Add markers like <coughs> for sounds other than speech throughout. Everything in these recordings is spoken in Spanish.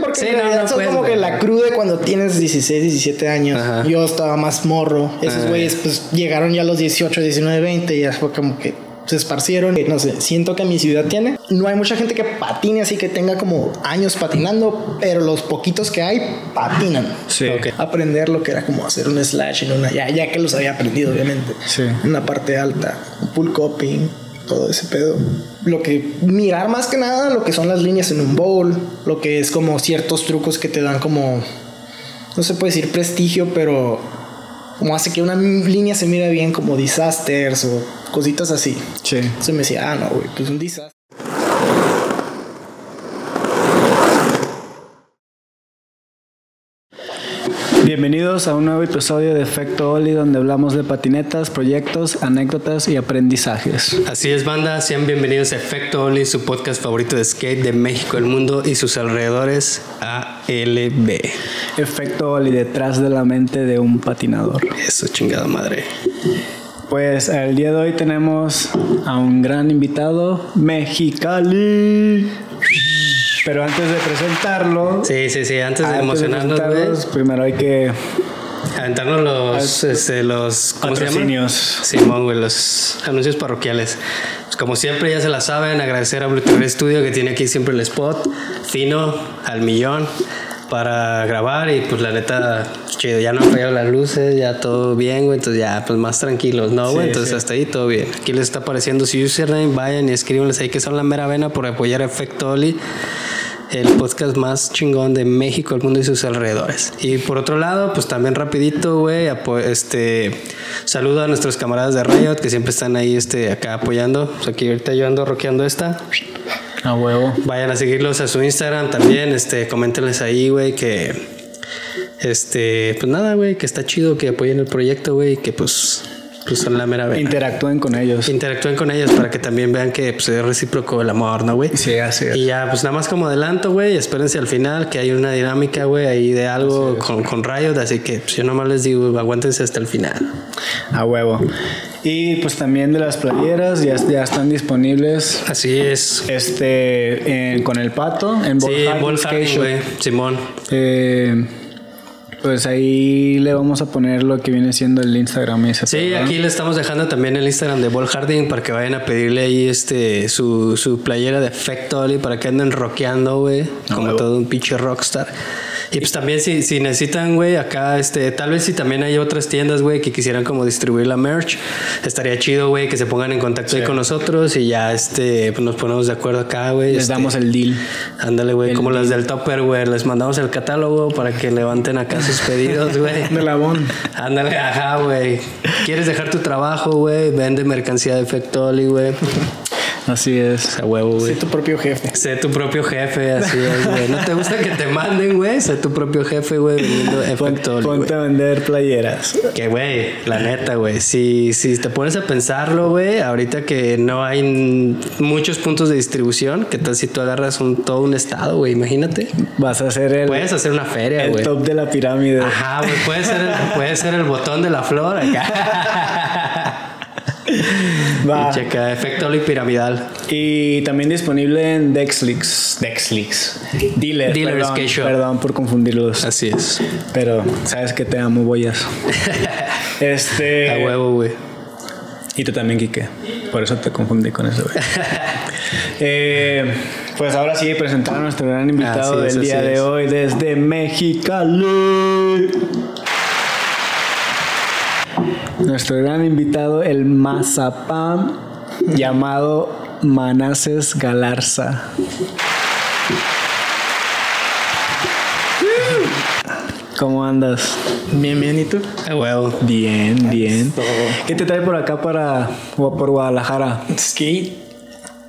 porque Sí, en no, realidad no son puedes, como que la crew de cuando tienes 16, 17 años. Ajá. Yo estaba más morro. Esos Ajá. güeyes pues llegaron ya a los 18, 19, 20 y ya fue como que se esparcieron. No sé, siento que mi ciudad tiene. No hay mucha gente que patine así que tenga como años patinando, pero los poquitos que hay patinan. Sí. Ok. Aprender lo que era como hacer un slash en una, ya, ya que los había aprendido, obviamente. Sí. En una parte alta, un pull coping, todo ese pedo. Lo que mirar más que nada lo que son las líneas en un bowl, lo que es como ciertos trucos que te dan como no se puede decir prestigio, pero como hace que una línea se mire bien como disasters o cositas así. Sí. Entonces me decía, ah, no, güey, pues un disaster. Bienvenidos a un nuevo episodio de Efecto Oli donde hablamos de patinetas, proyectos, anécdotas y aprendizajes. Así es, banda. Sean bienvenidos a Efecto Oli, su podcast favorito de skate de México, el mundo y sus alrededores, ALB. Efecto Oli detrás de la mente de un patinador. Eso, chingada madre. Pues el día de hoy tenemos a un gran invitado, Mexicali. Pero antes de presentarlo, Sí, sí, sí. Antes de antes de emocionarnos, güey, primero hay que aventarnos los, este, los ¿cómo se llama? Simón, güey, los anuncios parroquiales. Pues como siempre, ya se la saben, agradecer a Bluetooth Studio que tiene aquí siempre el spot fino, al millón, para grabar. Y pues la neta, chido, ya no han fallado las luces, ya todo bien, güey. Entonces ya, pues más tranquilos, ¿no, güey? Sí, entonces sí. hasta ahí todo bien. Aquí les está apareciendo su username, vayan y escríbanles ahí que son la mera vena por apoyar a Efecto Oli el podcast más chingón de México, el mundo y sus alrededores. Y por otro lado, pues también rapidito, güey, este saludo a nuestros camaradas de Riot que siempre están ahí este acá apoyando. Pues aquí ahorita yo ando rockeando esta. a huevo. Vayan a seguirlos a su Instagram también, este coméntenles ahí, güey, que este, pues nada, güey, que está chido que apoyen el proyecto, güey, que pues pues son la mera vena. Interactúen con ellos. Interactúen con ellos para que también vean que pues, es recíproco el amor, ¿no, güey? Sí, así es. Y ya, pues nada más como adelanto, güey, espérense al final que hay una dinámica, güey, ahí de algo con, con Riot, así que pues, yo nomás les digo, aguántense hasta el final. A huevo. Y pues también de las playeras ya, ya están disponibles Así es. este en- con el pato en Sí, Ball Harding, güey, Simón. Eh, pues ahí le vamos a poner lo que viene siendo el Instagram y ese Sí, aquí le estamos dejando también el Instagram de Ball Harding para que vayan a pedirle ahí este su, su playera de Factory para que anden rockeando, güey, como todo un pinche rockstar. Y pues también si, si necesitan, güey, acá, este, tal vez si también hay otras tiendas, güey, que quisieran como distribuir la merch, estaría chido, güey, que se pongan en contacto ahí con nosotros y ya, este, pues nos ponemos de acuerdo acá, güey. Les este, damos el deal. Ándale, güey, como las del Topper, güey, les mandamos el catálogo para que levanten acá sus <laughs> pedidos, güey. De labón. Ándale, ajá, güey. ¿Quieres dejar tu trabajo, güey? Vende mercancía de Factory, güey. <laughs> Así es. A huevo, Sé güey. tu propio jefe. Sé tu propio jefe, así es, güey. ¿No te gusta que te manden, güey? Sé tu propio jefe, güey, vendiendo güey. Ponte a vender playeras. Que, güey, la neta, güey. Si, si te pones a pensarlo, güey, ahorita que no hay muchos puntos de distribución, ¿qué tal si tú agarras un, todo un estado, güey? Imagínate. Vas a hacer el, Puedes hacer una feria, el güey. top de la pirámide. Ajá, güey, puede ser, el, puede ser el botón de la flor acá. <laughs> Va. Y checa, efecto piramidal. Y también disponible en Dexlix. Dexlix. Dealer. Dealer perdón, Skate Shop. perdón por confundirlos. Así es. Pero sabes que te amo, boyas. <laughs> este. A huevo, güey. Y tú también, Quique. Por eso te confundí con eso, güey. <laughs> Eh, pues ahora sí, presentar a nuestro gran invitado Así es, del día de hoy desde Mexicali. Nuestro gran invitado, el mazapán llamado Manases Galarza. ¿Cómo andas? Bien, bien, ¿y tú? A huevo. Bien, bien. ¿Qué te trae por acá para por Guadalajara? Skate.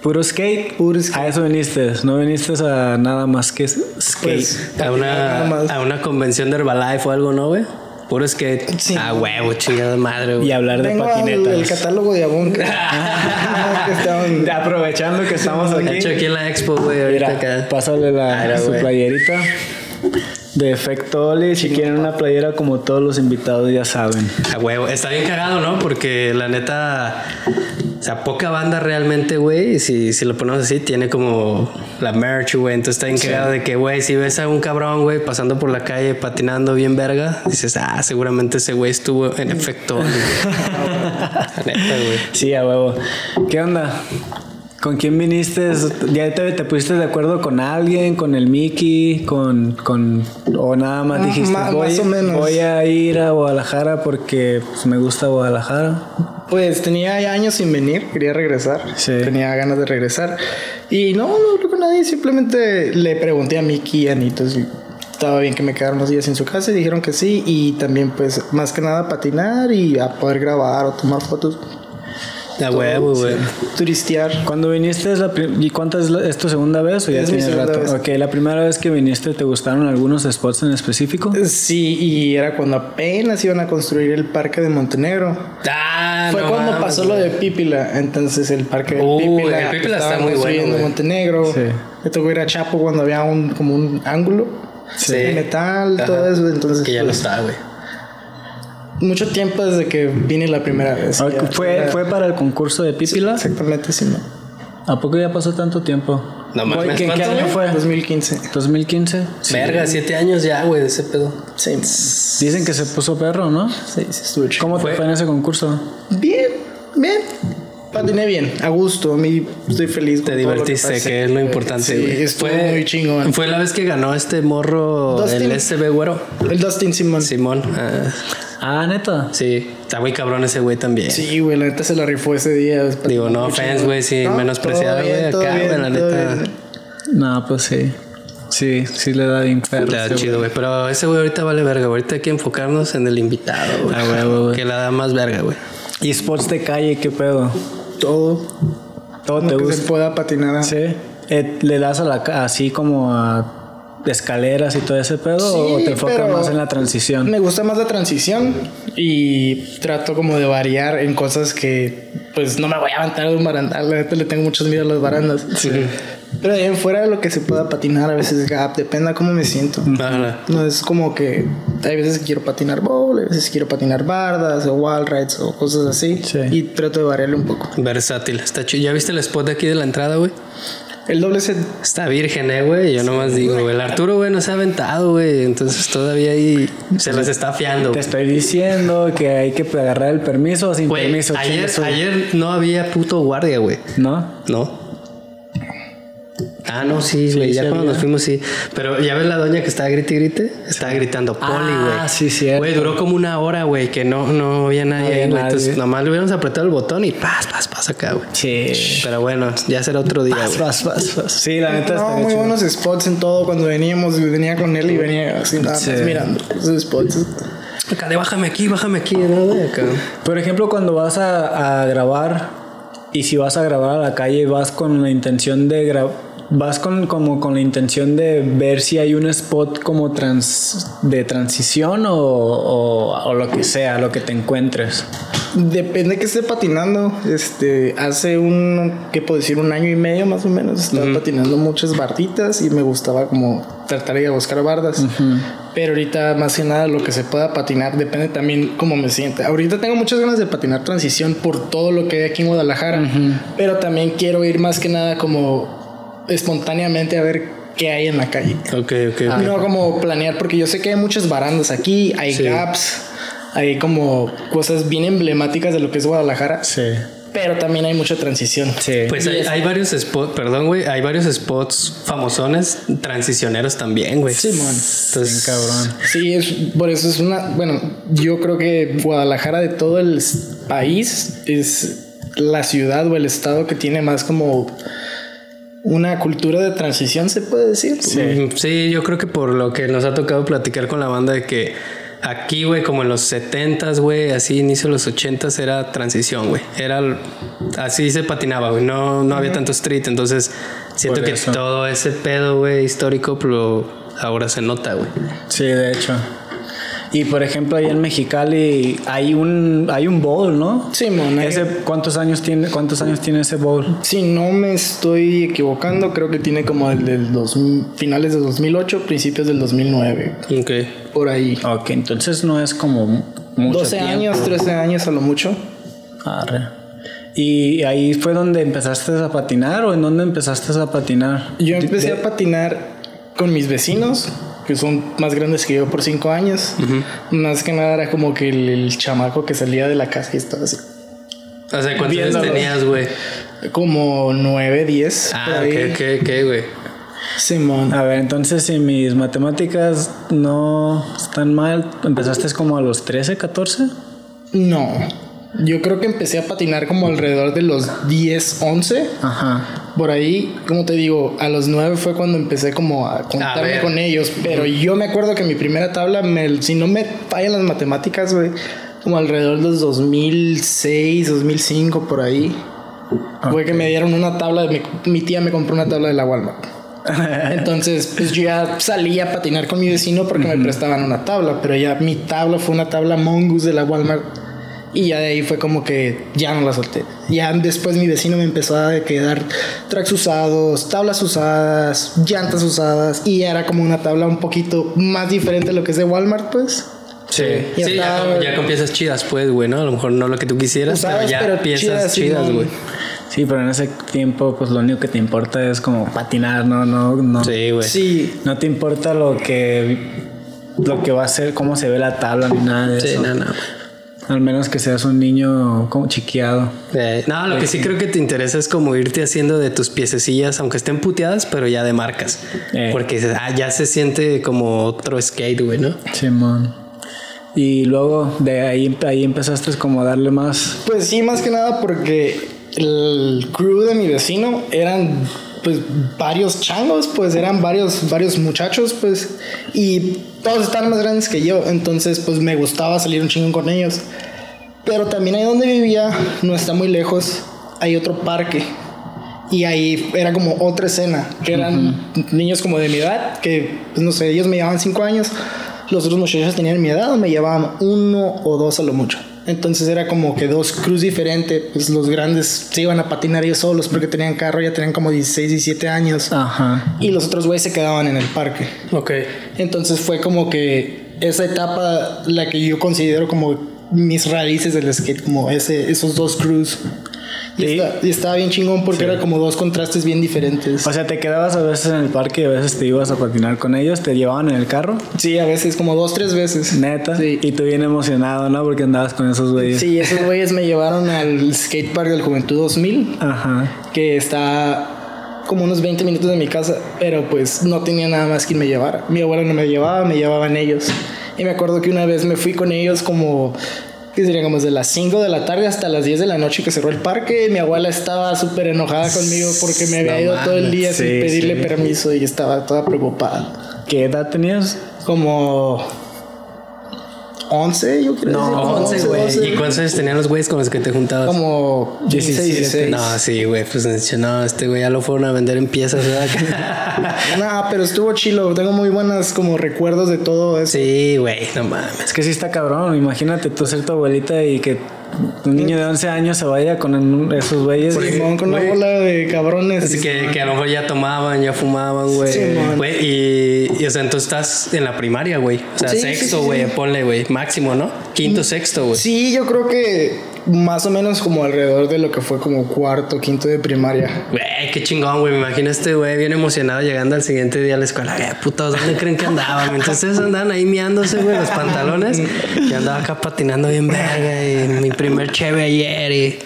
¿Puro skate? Puro skate. A eso viniste. No viniste a nada más que skate. Pues, A una, a una convención de Herbalife o algo, ¿no, güey? Puro skate. Sí. A huevo, chingada madre, y hablar de Vengo patinetas. el catálogo de Avon. <laughs> estaban- Aprovechando que estamos De aquí. hecho, aquí en la expo, güey, ahorita Mira, acá. pásale la, Mira, su playerita de efecto Oli. Si quieren una playera como todos los invitados ya saben. A huevo. Está bien cagado, ¿no? Porque la neta. O sea, poca banda realmente, güey. Si, si lo ponemos así, tiene como la merch, güey. Entonces está encargado de que, güey, si ves a un cabrón, güey, pasando por la calle patinando bien verga, dices, ah, seguramente ese güey estuvo en efecto. <laughs> La neta, güey. Sí, a huevo. ¿Qué onda? ¿Con quién viniste? ¿Ya te, te pusiste de acuerdo con alguien? ¿Con el Mickey? ¿Con, con o nada más Ah, dijiste voy, más o menos. voy a ir a Guadalajara porque pues, me gusta Guadalajara? Pues tenía ya años sin venir, quería regresar. Sí. Tenía ganas de regresar. Y no, no hablé con nadie, simplemente le pregunté a Miki y a Anito si estaba bien que me quedara unos días en su casa y dijeron que sí. Y también, pues, más que nada patinar y a poder grabar o tomar fotos, La huevo, güey. turistear. Cuando viniste, es la ¿y cuántas es, la- es tu segunda vez o ya Es tienes rato? vez. Ok, la primera vez que viniste, ¿te gustaron algunos spots en específico? Sí, y era cuando apenas iban a construir el parque de Montenegro. Ah, Fue no cuando mames, pasó lo de Pípila. Entonces el parque de Uy, Pípila, el Pípila estaban está muy bueno, en. Montenegro. Sí. Me tocó ir a Chapo cuando había un como un ángulo Sí. de metal, Ajá. todo eso. Entonces Que ya no pues, está, güey. Mucho tiempo desde que vine la primera vez. Ah, Ya, ¿Fue, ya- ¿Fue para el concurso de Pípila? Exactamente, sí, no. ¿A poco ya pasó tanto tiempo? No mames, ¿Qué, qué ¿cuánto, año fue? 2015. ¿2015? Sí. Verga, siete años ya, güey, de ese pedo. Sí, Dicen que se puso perro, ¿no? sí, sí, estuvo chido. ¿Cómo te fue en ese concurso? Bien, bien. Patiné bien, a gusto. A mí estoy feliz. Te divertiste, que es lo importante, Sí, estuvo muy chingón. Fue la vez que ganó este morro, Dustin. el SB güero. El Dustin Simon. Simón. ah, Ah, neta. sí, está muy cabrón ese güey también. Sí, güey, la neta se la rifó ese día. Digo, no chingón. güey, sí, No, menospreciado, todo bien, güey, todo acá, bien, güey, la neta. bien. No, pues sí. Sí, sí le da bien perro. Está ese chido, güey. Pero ese güey ahorita vale verga, güey. Ahorita hay que enfocarnos en el invitado, güey. Ah. Que la da más verga, güey. ¿Y spots de calle qué pedo? Todo. ¿Todo te que se gusta? pueda patinar. Sí. Eh, ¿Le das a la así como a escaleras y todo ese pedo o Sí, te enfocas más en la transición? Me gusta más la transición y trato como de variar en cosas que pues no me voy a aventar de un barandal. La neta le tengo muchos miedo a las barandas. Pero en fuera de lo que se pueda patinar, a veces gap, depende de cómo me siento. Ajá. No es como que hay veces que quiero patinar bowl, hay veces que quiero patinar bardas o wall rides o cosas así. Sí. Y trato de variarle un poco. Versátil. Está chido. ¿Ya viste el spot de aquí de la entrada, güey? El doble set. Está virgen, eh, güey. Yo nomás digo, güey. El Arturo, güey, no se ha aventado, güey. Entonces todavía ahí se las está afiando. Te estoy diciendo que hay que agarrar el permiso o sin Güey, permiso. ayer, ayer no había puto guardia, güey. ¿No? ¿No? Ah, no, sí, güey. ya sí cuando había. nos fuimos, sí. Pero ya ves la doña que estaba grite y grite. Estaba gritando poli, güey. Ah, sí, cierto. Güey, duró como una hora, güey, que no, no había nadie ahí, güey. Entonces, nomás le hubiéramos apretado el botón y paz, paz, paz acá, güey. Sí. Pero bueno, ya será otro día, güey. vas, vas, vas. Sí, la neta No, está muy chido. buenos spots en todo. Cuando veníamos, venía con él y venía así nada más Sí. mirando esos spots. Acá de bájame aquí, bájame aquí, ¿no, güey? Acá. Por ejemplo, cuando vas a, a grabar y si vas a grabar a la calle, vas con la intención de grabar. Vas con, como con la intención de ver si hay un spot como trans, de transición o, o, o lo que sea, lo que te encuentres. Depende que esté patinando. Este, hace un, ¿qué puedo decir? Un año y medio más o menos. Estaba patinando muchas barditas y me gustaba como tratar de buscar bardas. Pero ahorita más que nada lo que se pueda patinar depende también cómo me sienta. Ahorita tengo muchas ganas de patinar transición por todo lo que hay aquí en Guadalajara. Pero también quiero ir más que nada como espontáneamente a ver qué hay en la calle. Ok, ok, ok. No como planear, porque yo sé que hay muchas barandas aquí, hay Sí. gaps, hay como cosas bien emblemáticas de lo que es Guadalajara, Sí. pero también hay mucha transición. Sí. Pues hay, hay varios spots, perdón, güey, hay varios spots famosones, transicioneros también, güey. Sí, man. Entonces, cabrón. Sí, es, por eso es una, bueno, yo creo que Guadalajara de todo el país es la ciudad o el estado que tiene más como una cultura de transición, se puede decir. Mm, Sí, yo creo que por lo que nos ha tocado platicar con la banda de que aquí, güey, como en los 70s, güey, así inicio de los 80s era transición, güey. Era así se patinaba, güey. No, no había tanto street, entonces siento Por que eso. todo ese pedo, güey, histórico, pero ahora se nota, güey. Sí, de hecho. Y por ejemplo, ahí en Mexicali hay un hay un bowl, ¿no? Sí, mon, hay- Ese, ¿cuántos años tiene cuántos años tiene ese bowl? Si no me estoy equivocando, creo que tiene como el del 2000 finales de 2008, principios del 2009, Ok. por ahí. Ok, entonces no es como mucho 12 tiempo. años, 13 años a lo mucho. Arre. ¿Y ahí fue donde empezaste a patinar o en dónde empezaste a patinar? Yo empecé De- a patinar con mis vecinos, que son más grandes que yo por cinco años. Más que nada era como que el, el chamaco que salía de la casa y estaba así. O sea, ¿cuántos años tenías, güey? Como nueve, diez. Ah, ok, ok, ok, güey. Simón. A ver, entonces si mis matemáticas no están mal, empezaste como a los 13, 14. No. Yo creo que empecé a patinar como alrededor de los 10, 11. Ajá. Por ahí, como te digo, a los 9 fue cuando empecé como a contarme con ellos. Pero yo me acuerdo que mi primera tabla, me- si no me fallan las matemáticas, güey, como alrededor de los 2006, 2005, por ahí. Fue que me dieron una tabla, de, mi, mi tía me compró una tabla de la Walmart. <laughs> Entonces, pues yo ya salía a patinar con mi vecino porque me prestaban una tabla, pero ya mi tabla fue una tabla Mongoose de la Walmart. Y ya de ahí fue como que ya no la solté. Ya después mi vecino me empezó a quedar tracks usados, tablas usadas, llantas usadas. Y ya era como una tabla un poquito más diferente de lo que es de Walmart, pues. Sí, Ya sí, ya, ya con piezas chidas, pues, güey, ¿no? A lo mejor no lo que tú quisieras, Usadas, pero ya pero piezas chidas, güey. Sí, pero en ese tiempo, pues lo único que te importa es como patinar, no, no, no. Sí, güey. Sí, No te importa lo que lo que va a ser, cómo se ve la tabla ni nada de Sí, eso. no, no. Al menos que seas un niño como chiqueado. Eh, no, lo que sí creo que te interesa es como irte haciendo de tus piececillas, aunque estén puteadas, pero ya de marcas. Eh. Porque ah, ya se siente como otro skate, güey, ¿no? Simón. Y luego de ahí, ahí empezaste como a darle más. Pues sí, más que nada porque el crew de mi vecino eran pues varios changos, pues eran varios varios muchachos, pues y todos estaban más grandes que yo, entonces pues me gustaba salir un chingo con ellos. Pero también ahí donde vivía, no está muy lejos, hay otro parque. Y ahí era como otra escena, que eran niños como de mi edad, que pues no sé, ellos me llevaban cinco años, los otros muchachos tenían mi edad o me llevaban uno o dos a lo mucho. Entonces era como que dos crews diferentes, pues los grandes se iban a patinar ellos solos porque tenían carro, ya tenían como 16, 17 años. Ajá. Y los otros güeyes se quedaban en el parque. Ok. Entonces fue como que esa etapa la que yo considero como mis raíces del skate, como ese, esos dos crews. Y, Sí. está- y estaba bien chingón porque era como dos contrastes bien diferentes. O sea, te quedabas a veces en el parque y a veces te ibas a patinar con ellos, te llevaban en el carro. Sí, a veces, como dos, tres veces. Neta. Sí. Y tú bien emocionado, ¿no? Porque andabas con esos güeyes. Sí, esos güeyes me llevaron al skatepark del Juventud 2000, Ajá. que está como unos 20 minutos de mi casa, pero pues no tenía nada más quien me llevara. Mi abuela no me llevaba, me llevaban ellos. Y me acuerdo que una vez me fui con ellos como, ¿qué sería? Como desde las 5 de la tarde hasta las 10 de la noche que cerró el parque. Mi abuela estaba súper enojada conmigo porque me había No ido todo el día sin pedirle sí. permiso y estaba toda preocupada. ¿Qué edad tenías? Como 11, yo creo. No, sí, como 11, güey. 12. ¿Y cuántos años tenían los güeyes con los que te juntabas? Como 16, 16. No, sí, güey. Pues no, este güey ya lo fueron a vender en piezas, ¿verdad? <laughs> Nah, pero estuvo chilo. Tengo muy buenas como recuerdos de todo eso. sí, güey, no mames. Es que sí está cabrón. Imagínate tú ser tu abuelita y que un niño de 11 años se vaya con un- esos güeyes. Simón con una bola de cabrones. Así que, que a lo mejor ya tomaban, ya fumaban, güey. Güey, y, y, o sea, entonces estás en la primaria, güey. O sea, Sí, sí, sexto, sí, güey, sí. ponle, güey. Máximo, ¿no? Quinto, sexto, güey. Sí, yo creo que más o menos como alrededor de lo que fue como cuarto, quinto de primaria. Güey, qué chingón, güey. Me imagino a este güey bien emocionado llegando al siguiente día a la escuela. Eh, putos, ¿dónde creen que andaban? Entonces andaban ahí miándose, güey, los pantalones. Y andaba acá patinando bien verga. Y mi primer cheve ayer. Y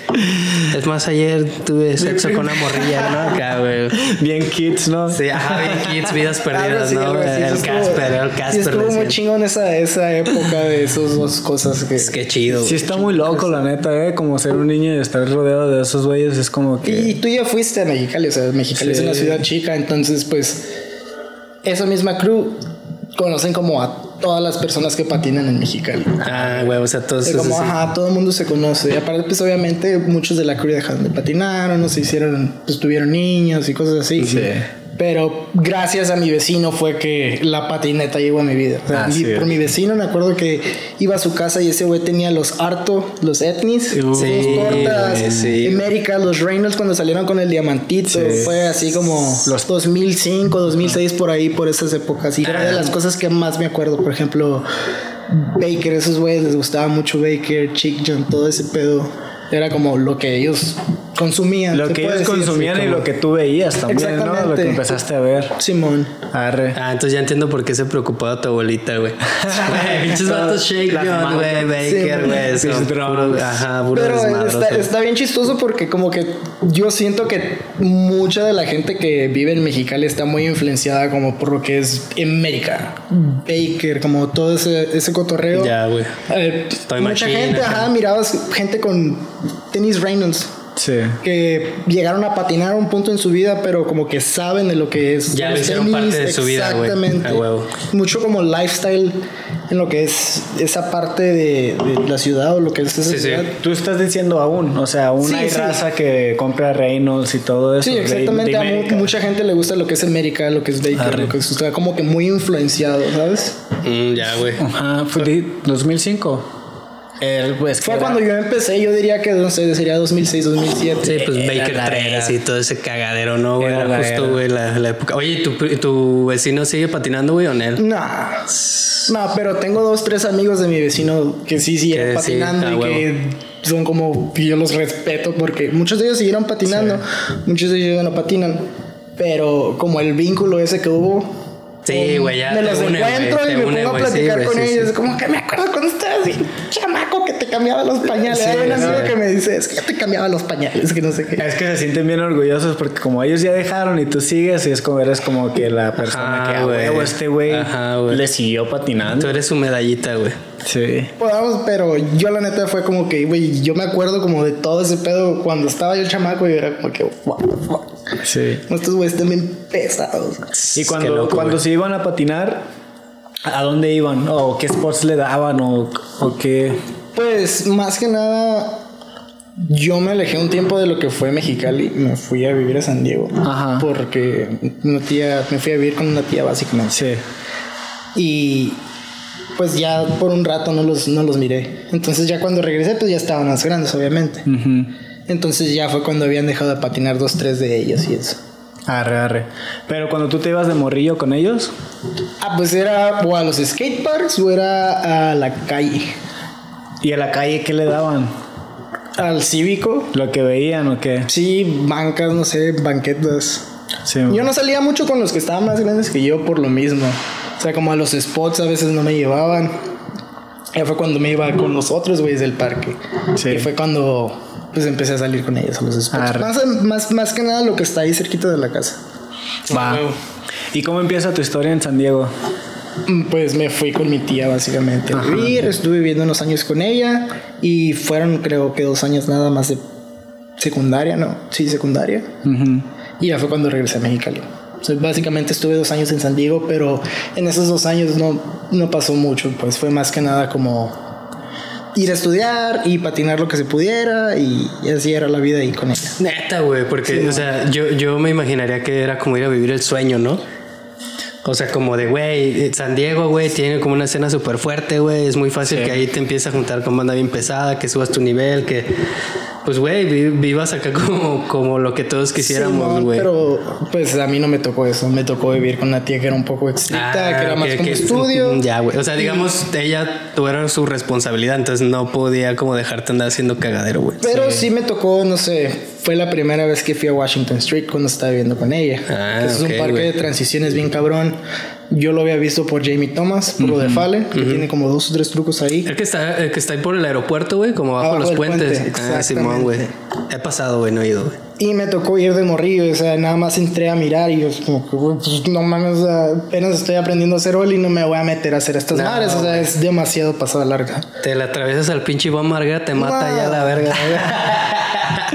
es más, ayer tuve sexo con una morrilla, ¿no? Acá, güey. Bien kids, ¿no? Sí, ajá, bien kids, vidas perdidas, ¿no? así. El Sí estuvo- Casper, el sí Casper. estuvo le muy chingón esa, esa época de esas dos cosas que... Es que chido. Sí güey. está muy loco, la neta, ¿eh? Como ser un niño y estar rodeado de esos güeyes es como que... Y tú ya fuiste a Mexicali, o sea, Mexicali es Sí. una ciudad chica, entonces pues esa misma crew conocen como a todas las personas que patinan en Mexicali. Ah, güey, o sea, todos Es como, ajá, todo el mundo se conoce. Y aparte, pues obviamente muchos de la crew dejaron de patinar, o no se hicieron, pues tuvieron niños y cosas así. Sí. Pero gracias a mi vecino fue que la patineta llegó a mi vida. O sea, Ah, mi- sí. por mi vecino me acuerdo que iba a su casa y ese güey tenía los Arto, los Etnis, Sí, los Tortas, sí. América, los Reynolds cuando salieron con el Diamantito. Fue así como los 2005, 2006 por ahí, por esas épocas. Y era de las cosas que más me acuerdo. Por ejemplo, Baker, esos güeyes les gustaba mucho Baker, Chick John, todo ese pedo. Era como lo que ellos consumían. Lo que ellos decir, sí, consumían y como- lo que tú veías también, ¿no? Lo que empezaste a ver. Simón. Arre. Ah, entonces ya entiendo por qué se preocupaba tu abuelita, güey. <laughs> Pinches vatos shake, güey. Baker, Sí, güey. drones. Ajá, puro Pero está, está bien chistoso porque como que yo siento que mucha de la gente que vive en Mexicali está muy influenciada como por lo que es América, Baker, como todo ese, ese cotorreo. Ya, güey. Eh, mucha Machine, gente, ajá. ajá, mirabas gente con tenis Reynolds Sí. que llegaron a patinar a un punto en su vida, pero como que saben de lo que es. Ya lo hicieron parte de su vida, güey. Exactamente. Mucho como lifestyle en lo que es esa parte de, de la ciudad o lo que es esa Sí, sí. ciudad. Tú estás diciendo aún, o sea, aún Sí, hay sí. raza que compra Reynolds y todo eso. Sí, exactamente. de a mucha gente le gusta lo que es América, lo que es Baker, Arre. lo que es, está como que muy influenciado, ¿sabes? Mm, ya, güey. Ajá, fue de 2005. El, pues, Fue cuando era- yo empecé, yo diría que no sé, sería 2006, 2007. Sí, pues Era Baker la 3 era. y todo ese cagadero, ¿no, güey? Era justo, güey, la, la época. Oye, ¿y ¿tu, tu vecino sigue patinando, güey, o no? Nah, nah, pero tengo dos, tres amigos de mi vecino que sí siguen Que sí, patinando a y que son como, yo los respeto porque muchos de ellos siguieron patinando, muchos de ellos no patinan, pero como el vínculo ese que hubo. Sí, güey, ya Me te los une, encuentro y me une, pongo a sí, platicar con sí, ellos. sí. Como que me acuerdo cuando estabas así, chamaco, que te cambiaba los pañales. Sí, Hay un amigo que me dice, es que yo te cambiaba los pañales, que no sé qué. Es que se sienten bien orgullosos porque como ellos ya dejaron y tú sigues y es como eres como que la persona Ajá, que a güey. huevo este güey le siguió patinando. Tú eres su medallita, güey. Sí. Podamos, pero yo la neta fue como que, güey, yo me acuerdo como de todo ese pedo cuando estaba yo chamaco y era como que, what the fuck. Sí. Estos güeyes están bien pesados. Y cuando, loco, cuando se iban a patinar, ¿a dónde iban? ¿O qué sports le daban? ¿O, o qué? Pues más que nada, yo me alejé un tiempo de lo que fue Mexicali. Me fui a vivir a San Diego. Ajá. Porque una tía, me fui a vivir con una tía básicamente. Sí. Y pues ya por un rato no los, no los miré. Entonces ya cuando regresé, pues ya estaban más grandes, obviamente. Ujú. Entonces ya fue cuando habían dejado de patinar dos, tres de ellos y eso. Arre, arre. Pero cuando tú te ibas de morrillo con ellos, Ah, pues era o a los skateparks o era a la calle. ¿y a la calle qué le daban? Al cívico. ¿Lo que veían o qué? Sí, bancas, no sé, banquetas. Sí. Yo no salía mucho con los que estaban más grandes que yo por lo mismo. O sea, como a los spots a veces no me llevaban. Ya fue cuando me iba con los otros güeyes del parque. Sí. Y fue cuando pues empecé a salir con ellos a los spots. Más, más, más que nada lo que está ahí cerquita de la casa. Va. ¿Y cómo empieza tu historia en San Diego? Mm, Pues me fui con mi tía básicamente a vivir, estuve viviendo unos años con ella y fueron creo que dos años nada más de secundaria, ¿no? Sí, secundaria. Ujú. Y ya fue cuando regresé a Mexicali. O sea, básicamente estuve dos años en San Diego, pero en esos dos años no, no pasó mucho, pues fue más que nada como ir a estudiar y patinar lo que se pudiera y, y así era la vida ahí con ella. Neta, güey, porque, o sea, yo, yo me imaginaría que era como ir a vivir el sueño, ¿no? O sea, como de, güey, San Diego, güey, tiene como una escena súper fuerte, güey. Es muy fácil que ahí te empieces a juntar con banda bien pesada, que subas tu nivel, que, pues, güey, vi- vivas acá como, como lo que todos quisiéramos, Sí, güey. pero pues a mí no me tocó eso, me tocó vivir con una tía que era un poco estricta, Ah, que era más como ok. estudio. <laughs> Ya, güey. O sea, digamos, ella tuviera su responsabilidad, entonces no podía como dejarte andar haciendo cagadero, güey. Pero sí. me tocó, no sé, fue la primera vez que fui a Washington Street cuando estaba viviendo con ella. Ah, que es ok, un parque de transiciones bien cabrón. Yo lo había visto por Jamie Thomas, por lo de Fale, que tiene como dos o tres trucos ahí. El que está, el que está ahí por el aeropuerto, güey, como abajo de Abajo los puentes. puente, ah, Simón, güey. exactamente. He pasado, güey, no he ido, güey. Y me tocó ir de morrillo, o sea, nada más entré a mirar y yo como que, güey, pues no mames, o sea, apenas estoy aprendiendo a hacer oli y no me voy a meter a hacer estas No, madres, o sea, es demasiado pasada larga. Te la atravesas al pinche Iván Marguera, te mata No. ya la verga. <laughs>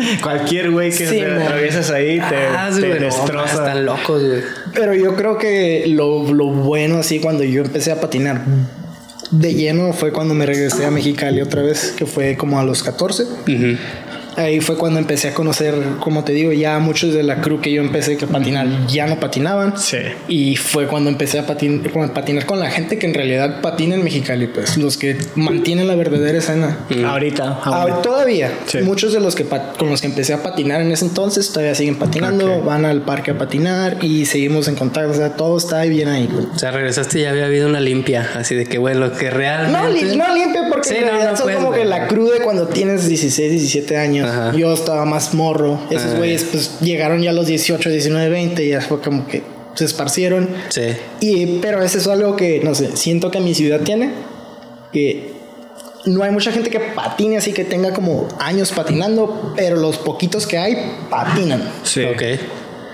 <laughs> Cualquier güey que Sí, se man. atraviesas ahí te, ah, te destroza. están locos, güey. Pero yo creo que lo, lo bueno así cuando yo empecé a patinar de lleno fue cuando me regresé a Mexicali otra vez, que fue como a los 14. Ujú. Ahí fue cuando empecé a conocer, como te digo, ya muchos de la crew que yo empecé que patinar ya no patinaban. Sí. Y fue cuando empecé a patin- a patinar con la gente que en realidad patina en Mexicali, pues los que mantienen la verdadera escena. Ahorita. Ah, ahora. todavía. Sí. Muchos de los que con los que empecé a patinar en ese entonces todavía siguen patinando, Ok. van al parque a patinar y seguimos en contacto. O sea, todo está bien ahí. pues. O sea, regresaste y ya había habido una limpia, así de que, lo que realmente... No, li- no limpio porque Sí, en no, realidad no son puedes, como que la crew de cuando tienes 16, 17 años. Ajá. Yo estaba más morro. Esos Ah. güeyes pues llegaron ya a los 18, 19, 20 y ya fue como que se esparcieron. Sí. Y, pero eso es algo que, no sé, siento que mi ciudad tiene. Que no hay mucha gente que patine así que tenga como años patinando, pero los poquitos que hay patinan. Sí. Ok.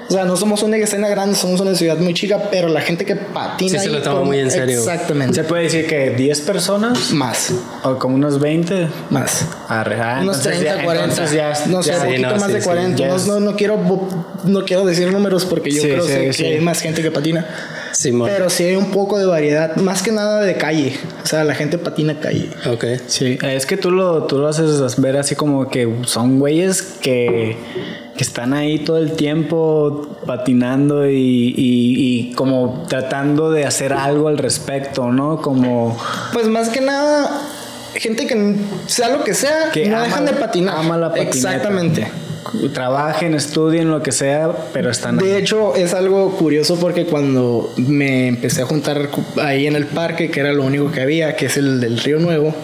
O sea, no somos una escena grande, somos una ciudad muy chica, pero la gente que patina. Sí se lo toma muy en serio. Exactamente. Se puede decir que 10 personas Más, o como unos 20. más. Arre, ah, Unos entonces 30, ya- 40. entonces ya, no sé, ya- un Sí, poquito no, más sí, de sí, 40. ya no, no, no quiero, no quiero decir números porque yo Sí, creo sí, sé sí. que hay más gente que patina. Pero sí hay un poco de variedad, más que nada de calle. O sea, la gente patina calle. Ok. Sí, es que tú lo, tú lo haces ver así como que son güeyes que, que están ahí todo el tiempo patinando y, y- y como tratando de hacer algo al respecto, ¿no? Como Pues más que nada, gente que sea lo que sea, que no ama- dejan de patinar. ama la patineta. Exactamente. Trabajen, estudien, lo que sea, pero están De ahí. hecho, es algo curioso porque cuando me empecé a juntar ahí en el parque, que era lo único que había, que es el del Río Nuevo,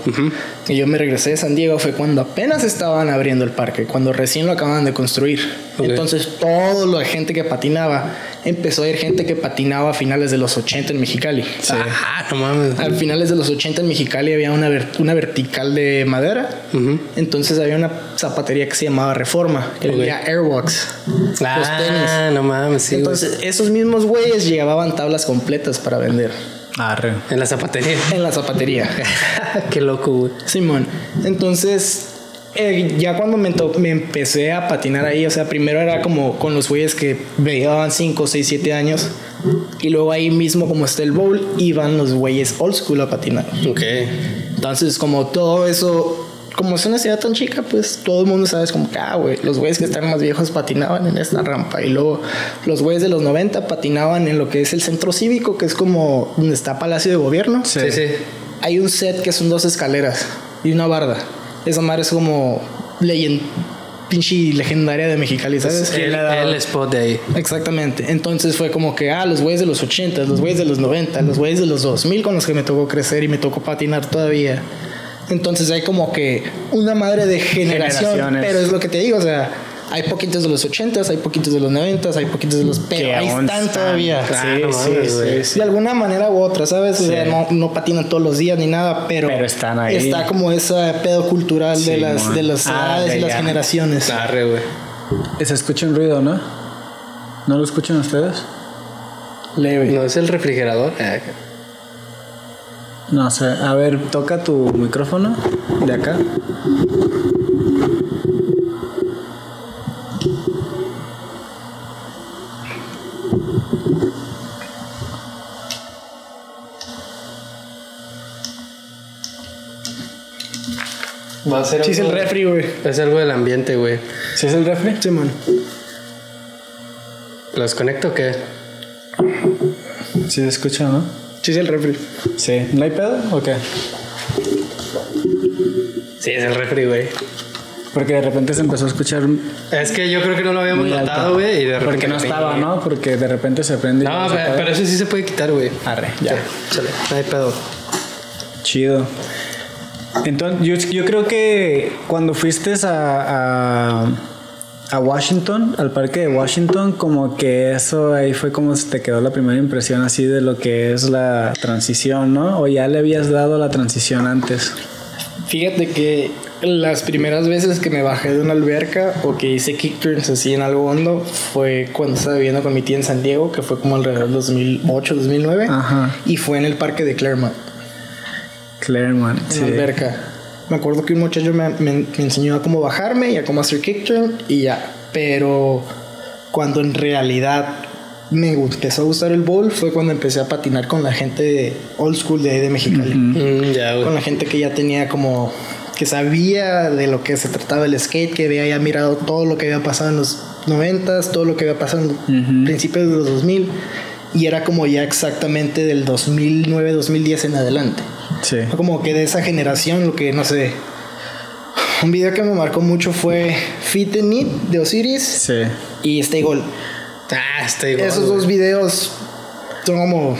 y yo me regresé de San Diego, fue cuando apenas estaban abriendo el parque, cuando recién lo acaban de construir. Ok. Entonces, toda la gente que patinaba, empezó a ir gente que patinaba a finales de los 80 en Mexicali. Ah, no mames. Al finales de los 80 en Mexicali había una, ver- una vertical de madera. Ujú. Entonces había una zapatería que se llamaba Reforma, que Ok. vendía Airwalks. los tenis. Ah, no mames, sí. Entonces, esos mismos güeyes llevaban tablas completas para vender Arre. En la zapatería. en la zapatería. <laughs> Qué loco, güey. Simón. Entonces, eh, ya cuando me, me empecé a patinar ahí, o sea, primero era como con los güeyes que llevaban 5, 6, 7 años. Y luego ahí mismo, como está el bowl, iban los güeyes old school a patinar. Ok. Entonces, como todo eso, como es una ciudad tan chica, pues todo el mundo sabe, es como que, ah, güey, los güeyes que están más viejos patinaban en esta rampa. Y luego los güeyes de los 90 patinaban en lo que es el centro cívico, que es como donde está Palacio de Gobierno. Sí, sí. Hay un set que son dos escaleras y una barda. Esa madre es como leyend pinche legendaria de Mexicali, ¿sabes? El, el spot de ahí. Exactamente. Entonces fue como que, ah, los güeyes de los 80, los güeyes de los 90, los güeyes de los 2000 con los que me tocó crecer y me tocó patinar todavía. Entonces hay como que una madre de generación, pero es lo que te digo, o sea, hay poquitos de los 80, hay poquitos de los 90, hay poquitos de los... Pero ahí están todavía. Sí, no sí. De alguna manera u otra, ¿sabes? O sea, no, no patinan todos los días ni nada, pero, Pero están ahí. Está como ese pedo cultural de las, de las Ah, edades de y las generaciones. Arre, güey. Se escucha un ruido, ¿no? ¿No lo escuchan ustedes? Leve. No es el refrigerador. Ah, No sé. A ver, toca tu micrófono de acá. Va a ser Sí, es el algo- refri, güey. Es algo del ambiente, güey. ¿Sí es el refri? Sí, man. ¿Lo desconecto o qué? Sí se escucha, ¿no? Sí, es el refri. Sí. ¿No hay pedo o qué? Sí, es el refri, güey. Porque de repente se empezó a escuchar Es que yo creo que no lo habíamos notado, güey. Y de repente. Porque no estaba, ¿no? Porque de repente se prende. y No, pero, pero eso sí se puede quitar, güey. Arre, ya. Chale, no hay pedo. Chido. Entonces, yo, yo creo que cuando fuiste a, a, a Washington, al parque de Washington, como que eso ahí fue como se te quedó la primera impresión así de lo que es la transición, ¿no? O ya le habías dado la transición antes. Fíjate que las primeras veces que me bajé de una alberca o que hice kick turns así en algo hondo fue cuando estaba viviendo con mi tía en San Diego, que fue como alrededor del 2008, 2009. Ajá. Y fue en el parque de Claremont, Claremont, en sí. la alberca. Me acuerdo que un muchacho me, me- me enseñó a cómo bajarme y a cómo hacer kick turn y ya. Pero cuando en realidad me empezó a gustar el bowl fue cuando empecé a patinar con la gente de old school de ahí de Mexicali. Mm, con la gente que ya tenía como que sabía de lo que se trataba el skate, que había ya mirado todo lo que había pasado en los 90s, todo lo que había pasado en principios de los 2000 y era como ya exactamente del 2009, 2010 en adelante. Sí. Fue Como que de esa generación, lo que no sé. Un video que me marcó mucho fue Fit and Need de Osiris Sí. y Stay Gold. Ah, está igual. Esos dos videos son como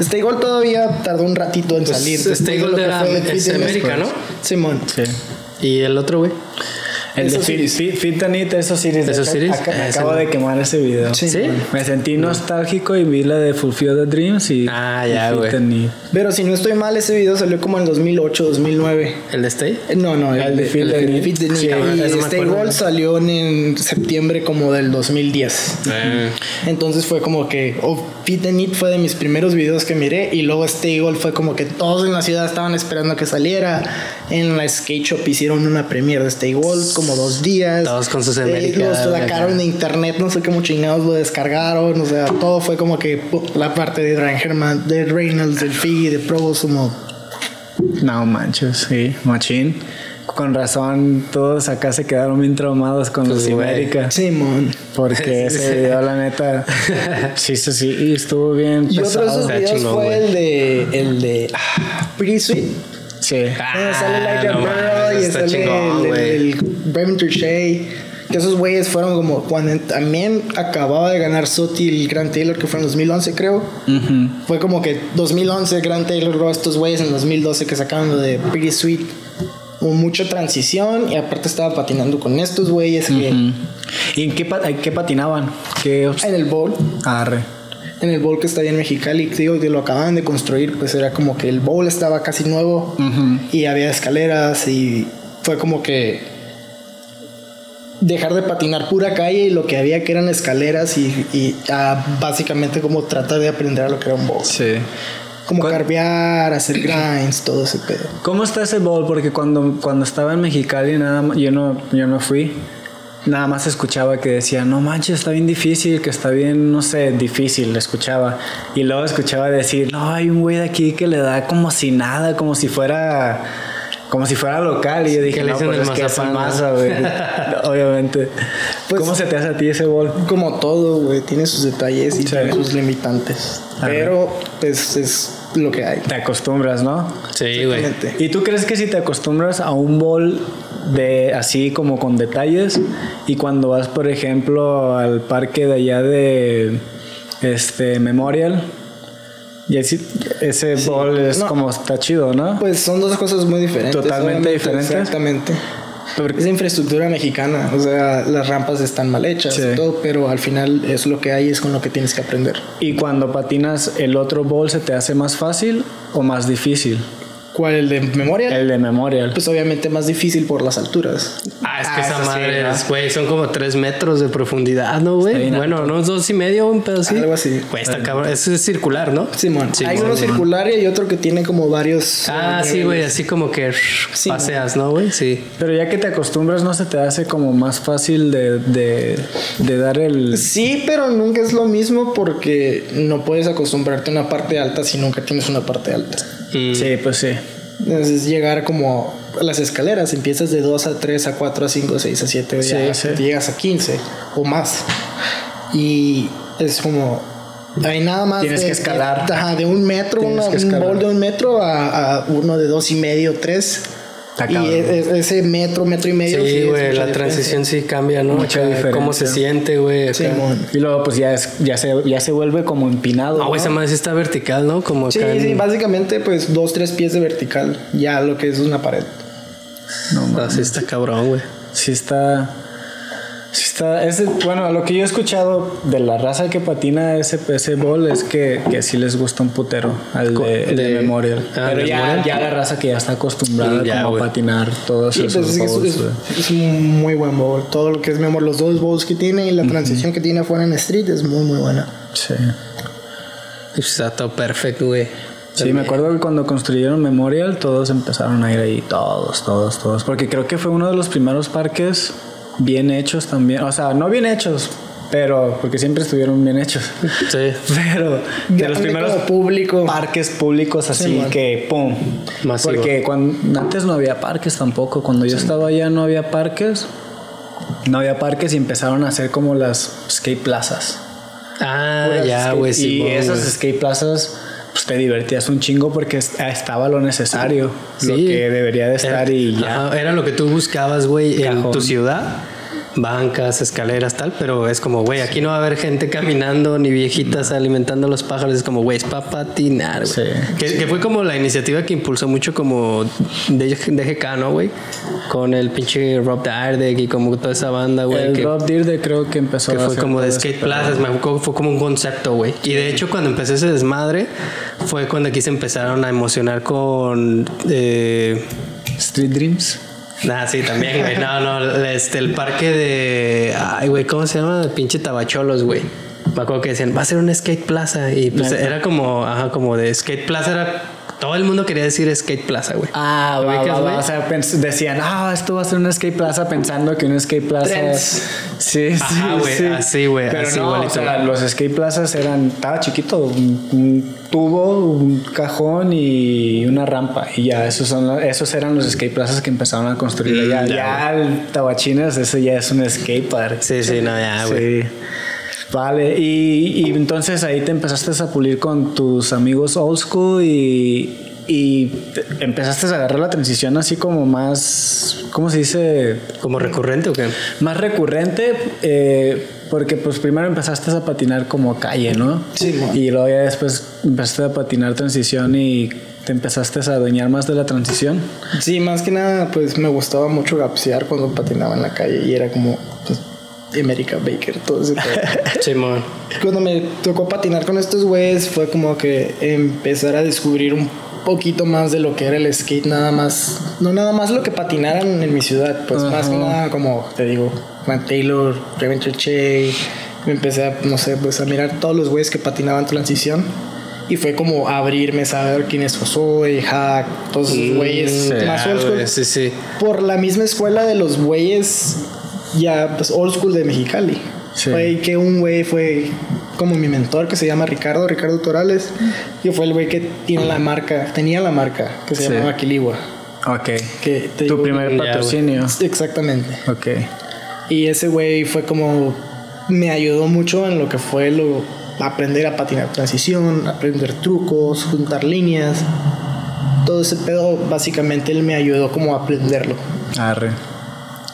Stay Gold todavía tardó un ratito en salir. Pues, Stay después de Gold era- es América. ¿no? Simón. Sí. ¿Y el otro, güey? El de Fit. Fit, Fit and Eat, esos series. ¿Esos series? me ese acabo no. de quemar ese video. Sí. ¿Sí? Me sentí nostálgico y vi la de Fulfill the Dreams y. Ah, ya, Fit güey. and Eat. Pero si no estoy mal, ese video salió como en 2008, 2009. ¿El de Stay? Eh, No, no, el, El de de Fit de Need. Fit Need. Sí, y me Stay. Gold salió en, en septiembre como del 2010. Entonces fue como que oh, Fit the Need fue de mis primeros videos que miré y luego Stay Gold fue como que todos en la ciudad estaban esperando que saliera. En la skate shop hicieron una premiere de Stay Gold como dos días. Todos con sus Eh, América, Los sacaron de internet, no sé cómo chingados lo descargaron. O sea, todo fue como que la parte de Ryan Herman, de Reynolds, del Figgy, de Probos, como No manches, sí, machín. Con razón, todos acá se quedaron bien traumados con Pues, los güey. América. Simón. Porque <laughs> ese video, la neta, <laughs> sí, sí, sí, y estuvo bien Y otro de pesado. esos videos fue el de el de ah, Pretty Sweet. Sí. donde sale Like a no sale chingón, el, el, el Bremen. Que esos güeyes fueron como cuando también acababa de ganar Soti el Grand Taylor, que fue en 2011, creo. Fue como que 2011 Grand Taylor, luego estos güeyes en 2012 que sacaron lo de Pretty Sweet. Hubo mucha transición y aparte estaba patinando con estos güeyes que. ¿Y en qué, pa- en qué patinaban? ¿Qué obs- en el bowl, Arre. En el bowl que está ahí en Mexicali, digo que lo acababan de construir, pues era como que el bowl estaba casi nuevo Ujú. y había escaleras y fue como que dejar de patinar pura calle y lo que había que eran escaleras y, y, ah, básicamente como tratar de aprender a lo que era un bowl. Sí. Como ¿Cuál- carvear, hacer <clears throat> grinds, todo ese pedo. ¿Cómo está ese bowl? Porque cuando, cuando estaba en Mexicali, nada más, yo no, yo no fui. Nada más escuchaba que decía, no manches, está bien difícil, que está bien, no sé, difícil, escuchaba. Y luego escuchaba decir, no, hay un güey de aquí que le da como si nada, como si fuera, como si fuera local. Y yo dije, no, pues el es que es mazapán, ¿no?" masa, güey. <laughs> Obviamente. Pues- ¿Cómo se te hace a ti ese bowl? Como todo, güey, tiene sus detalles y Sí. tiene sus limitantes. Ajá. Pero, pues, es lo que hay. Te acostumbras, ¿no? Sí, güey. ¿Y tú crees que si te acostumbras a un bol de así como con detalles y cuando vas por ejemplo al parque de allá de este Memorial y ese, ese bol es No. como está chido, ¿no? Pues son dos cosas muy diferentes. Totalmente diferentes. Exactamente. Es infraestructura mexicana, o sea, las rampas están mal hechas Sí. y todo, pero al final es lo que hay, es con lo que tienes que aprender. Y cuando patinas el otro bol se te hace más fácil o más difícil? ¿Cuál? ¿El de Memorial? El de Memorial. Pues obviamente más difícil por las alturas. Ah, es que Ah, esa madre, güey, son como tres metros de profundidad, ¿no, güey? Bueno, no, dos y medio, un pedo así. Algo así. Güey, está cabrón. Eso es circular, ¿no? Simón. Sí, hay Simón, uno Simón. circular y hay otro que tiene como varios. Ah, eh, sí, güey, así como que Sí, paseas, ¿no, güey? Sí. Pero ya que te acostumbras, ¿no se te hace como más fácil de, de, de dar el... Sí, pero nunca es lo mismo porque no puedes acostumbrarte a una parte alta si nunca tienes una parte alta. Mm. Sí, pues sí. Entonces llegar como a las escaleras, empiezas de 2 a 3 a 4 a 5 a 6 a 7, Sí, ya sí. llegas a 15 o más. Y es como hay nada más Tienes de, que escalar. de, ajá, de un metro, una- que un bowl de un metro a, a uno de dos y medio, tres. Y e- e- ese metro, metro y medio. Sí, güey, la diferencia. transición sí cambia, ¿no? Mucha Acá, ¿Cómo se diferencia. siente, güey? Simón. Y luego pues ya, es, ya, se, ya se vuelve como empinado. No, güey, esa madre sí está vertical, ¿no? Como Sí, acá. en- sí, básicamente pues dos, tres pies de vertical, ya lo que es una pared. No, Ah, sí está cabrón, güey. Sí está... Sí está... Es, bueno, lo que yo he escuchado de la raza que patina ese, ese bol es que, que sí les gusta un putero al de, el de de- Memorial. ah, Pero ¿de ya, Memorial? ya la raza que ya está acostumbrada ya, como a patinar todos Sí, esos pues es, es- bowls, es- güey. es un muy buen bowl. Todo lo que es mi amor, los dos bowls que tiene y la transición que tiene afuera en Street es muy, muy buena. Sí. Está todo perfecto, güey. Sí, me acuerdo que cuando construyeron Memorial todos empezaron a ir ahí, todos, todos, todos. Porque creo que fue uno de los primeros parques bien hechos también. O sea, no bien hechos, pero porque siempre estuvieron bien hechos. Sí. <laughs> Pero de los primeros público. parques públicos así Sí, que pum. Masivo. Porque cuando, antes no había parques tampoco. Cuando yo estaba allá no había parques. No había parques y empezaron a hacer como las skate plazas. Ah, Puras ya, güey, Y sí. esas skate plazas, pues te divertías un chingo porque est- estaba lo necesario, lo que debería de estar Era- y ya. Ajá, era lo que tú buscabas, güey, en tu ciudad. Bancas, escaleras, tal, pero es como, güey, aquí no va a haber gente caminando ni viejitas alimentando a los pájaros, es como, güey, es para patinar, güey. Sí. Que, que fue como la iniciativa que impulsó mucho como de DGK, ¿no, güey? Con el pinche Rob Dyrdek y como toda esa banda, güey. El que- Rob Deerde creo que empezó que fue como de skate plazas, me fue como un concepto, güey. Y de hecho, cuando empecé ese desmadre, fue cuando aquí se empezaron a emocionar con. Eh, Street Dreams. Nah, sí, también, güey. No, no, este, el parque de. Ay, güey, ¿cómo se llama? Pinche Tabacholos, güey. Me acuerdo que decían, va a ser un skate plaza. Y pues Neta. era como, ajá, como de skate plaza. Era, todo el mundo quería decir skate plaza, güey. Ah, ¿Lo va, ubicas, va, va. güey? O sea, decían, ah, esto va a ser un skate plaza pensando que un skate plaza. Trends. Sí, sí, Ajá, güey, sí. así, güey, Pero así no, igualito. o sea, los skate plazas eran, estaba chiquito, un, un tubo, un cajón y una rampa. Y ya, esos, son, esos eran los skate plazas que empezaron a construir. Mm, ya, ya, ya el Tabachines, eso ya es un skate park. Sí, sí, no, ya, güey. Sí. Vale, y, y entonces ahí te empezaste a pulir con tus amigos old school y, y te- empezaste a agarrar la transición así como más, ¿cómo se dice? ¿Como recurrente o qué? Más recurrente, eh, porque pues primero empezaste a patinar como calle, ¿no? Sí. Y luego ya después empezaste a patinar transición y te empezaste a adueñar más de la transición. Sí, más que nada, pues me gustaba mucho gapsear cuando patinaba en la calle y era como pues, America Baker, todo ese. <laughs> Simón. Cuando me tocó patinar con estos güeyes fue como que empezar a descubrir un poquito más de lo que era el skate, nada más, no nada más lo que patinaran en mi ciudad, pues más que nada como te digo, Juan Taylor, Revenge Che, me empecé a, no sé, pues a mirar todos los güeyes que patinaban transición. Y fue como abrirme, saber quién es Josué, Hack, todos esos güeyes Mm, más Sí, sí. por la misma escuela de los güeyes ya pues old school de Mexicali. Sí. Fue ahí que un güey fue como mi mentor que se llama Ricardo, Ricardo Torales, que fue el güey que tiene la marca, tenía la marca que se Sí. llamaba Quiligua. Ok. Que te Tu digo- primer Ya, patrocinio. Exactamente. Ok. Y ese güey fue como me ayudó mucho en lo que fue lo aprender a patinar transición, aprender trucos, juntar líneas. Todo ese pedo básicamente él me ayudó como a aprenderlo. Arre.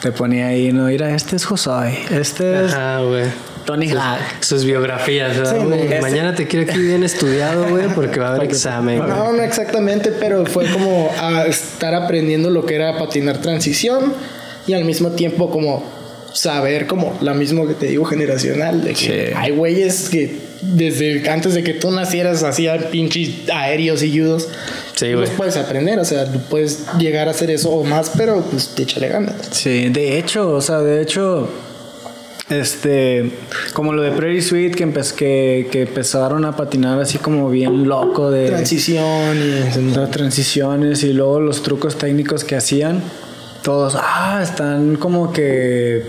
Te ponía ahí, no, mira, este es Josué, este es Ajá, güey. Tony Hawk. Sus biografías, este- Mañana te quiero aquí bien estudiado, güey, porque va a haber examen, güey. No, no exactamente, pero fue como a estar aprendiendo lo que era patinar transición y al mismo tiempo como saber como la misma que te digo generacional de que Sí. hay güeyes que desde antes de que tú nacieras hacían pinches aéreos y judos. Sí, Los puedes aprender, o sea, tú puedes llegar a hacer eso o más, pero pues te échale ganas. Sí, de hecho, o sea, de hecho, este, como lo de Prairie Sweet, que, empe- que, que empezaron a patinar así como bien loco de Transición y las transiciones y luego los trucos técnicos que hacían, todos, ah, están como que